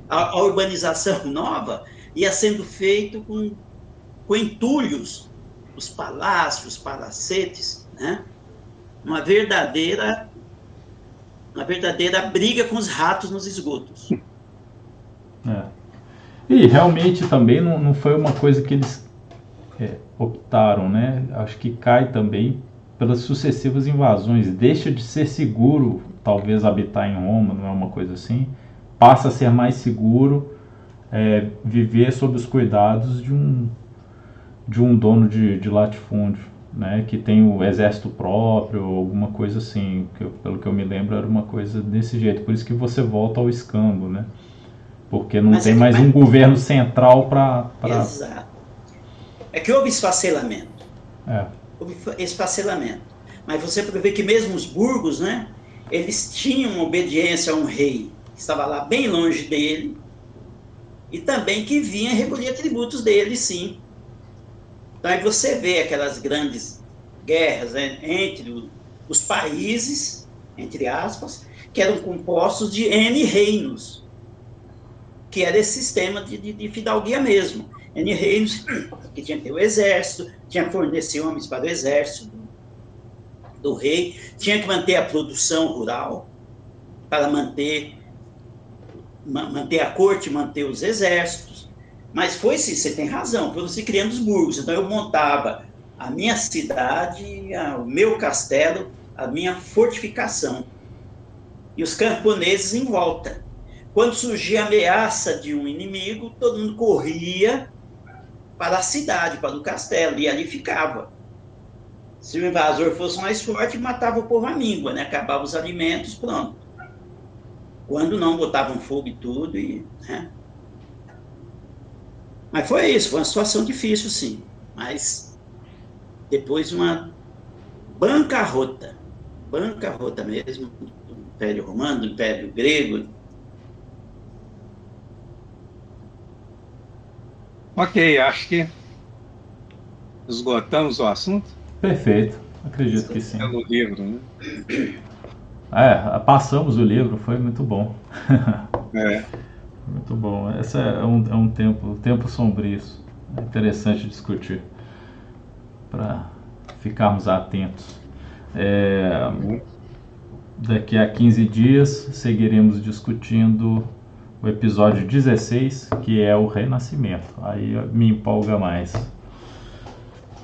Speaker 3: A, a urbanização *laughs* nova ia sendo feita com, com entulhos, os palácios, os palacetes, né? Uma verdadeira uma verdadeira briga com os ratos nos esgotos.
Speaker 1: É. E realmente também não, não foi uma coisa que eles é, optaram, né? Acho que cai também pelas sucessivas invasões. Deixa de ser seguro, talvez, habitar em Roma, não é uma coisa assim. Passa a ser mais seguro é, viver sob os cuidados de um, de um dono de, de latifúndio, né, que tem o exército próprio, alguma coisa assim. Que eu, pelo que eu me lembro, era uma coisa desse jeito. Por isso que você volta ao escambo, né? Porque não Mas tem é mais um governo central para. Pra...
Speaker 3: Exato. É que houve esfacelamento. É esfacelamento. Mas você vê que mesmo os burgos, né, eles tinham obediência a um rei que estava lá bem longe dele e também que vinha recolher tributos dele, sim. Então aí você vê aquelas grandes guerras né, entre os países, entre aspas, que eram compostos de N reinos, que era esse sistema de, de, de fidalguia mesmo. N reinos que tinha que ter o exército, tinha que fornecer homens para o exército do, rei, tinha que manter a produção rural para manter manter a corte, manter os exércitos. Mas foi sim, você tem razão, foi se criando os burgos. Então eu montava a minha cidade, o meu castelo, a minha fortificação. E os camponeses em volta. Quando surgia a ameaça de um inimigo, todo mundo corria para a cidade, para o castelo, e ali ficava. Se o invasor fosse mais forte, matava o povo à míngua, né? acabava os alimentos, pronto. Quando não, botavam fogo e tudo, e, né? Mas foi isso, foi uma situação difícil, sim. Mas depois uma bancarrota, bancarrota mesmo, do Império Romano, do Império Grego,
Speaker 2: Ok, acho que esgotamos o assunto.
Speaker 1: Perfeito, acredito que sim.
Speaker 2: Pelo livro, né?
Speaker 1: É, passamos o livro, foi muito bom.
Speaker 2: É.
Speaker 1: muito bom. Esse é um, é um tempo, tempo sombrio. É interessante discutir para ficarmos atentos. É, daqui a 15 dias seguiremos discutindo o episódio 16, que é o Renascimento. Aí me empolga mais.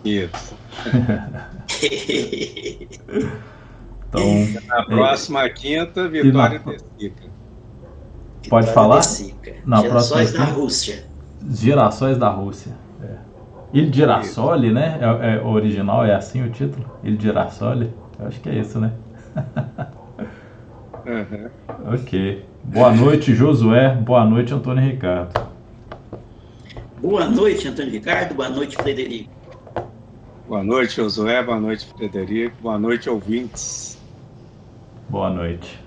Speaker 2: Isso. *laughs*
Speaker 1: então,
Speaker 2: na próxima é... quinta, Vitória na...
Speaker 1: Pode falar?
Speaker 3: Na Gerações próxima da Rússia.
Speaker 1: Gerações da Rússia. É. Il Girassoli, né? É, é, original é assim o título? Il Girassoli? Eu acho que é isso, né? *laughs*
Speaker 2: uhum.
Speaker 1: Ok. Boa noite, Josué. Boa noite, Antônio Ricardo.
Speaker 3: Boa noite, Antônio Ricardo. Boa noite, Frederico.
Speaker 2: Boa noite, Josué. Boa noite, Frederico. Boa noite, ouvintes.
Speaker 1: Boa noite.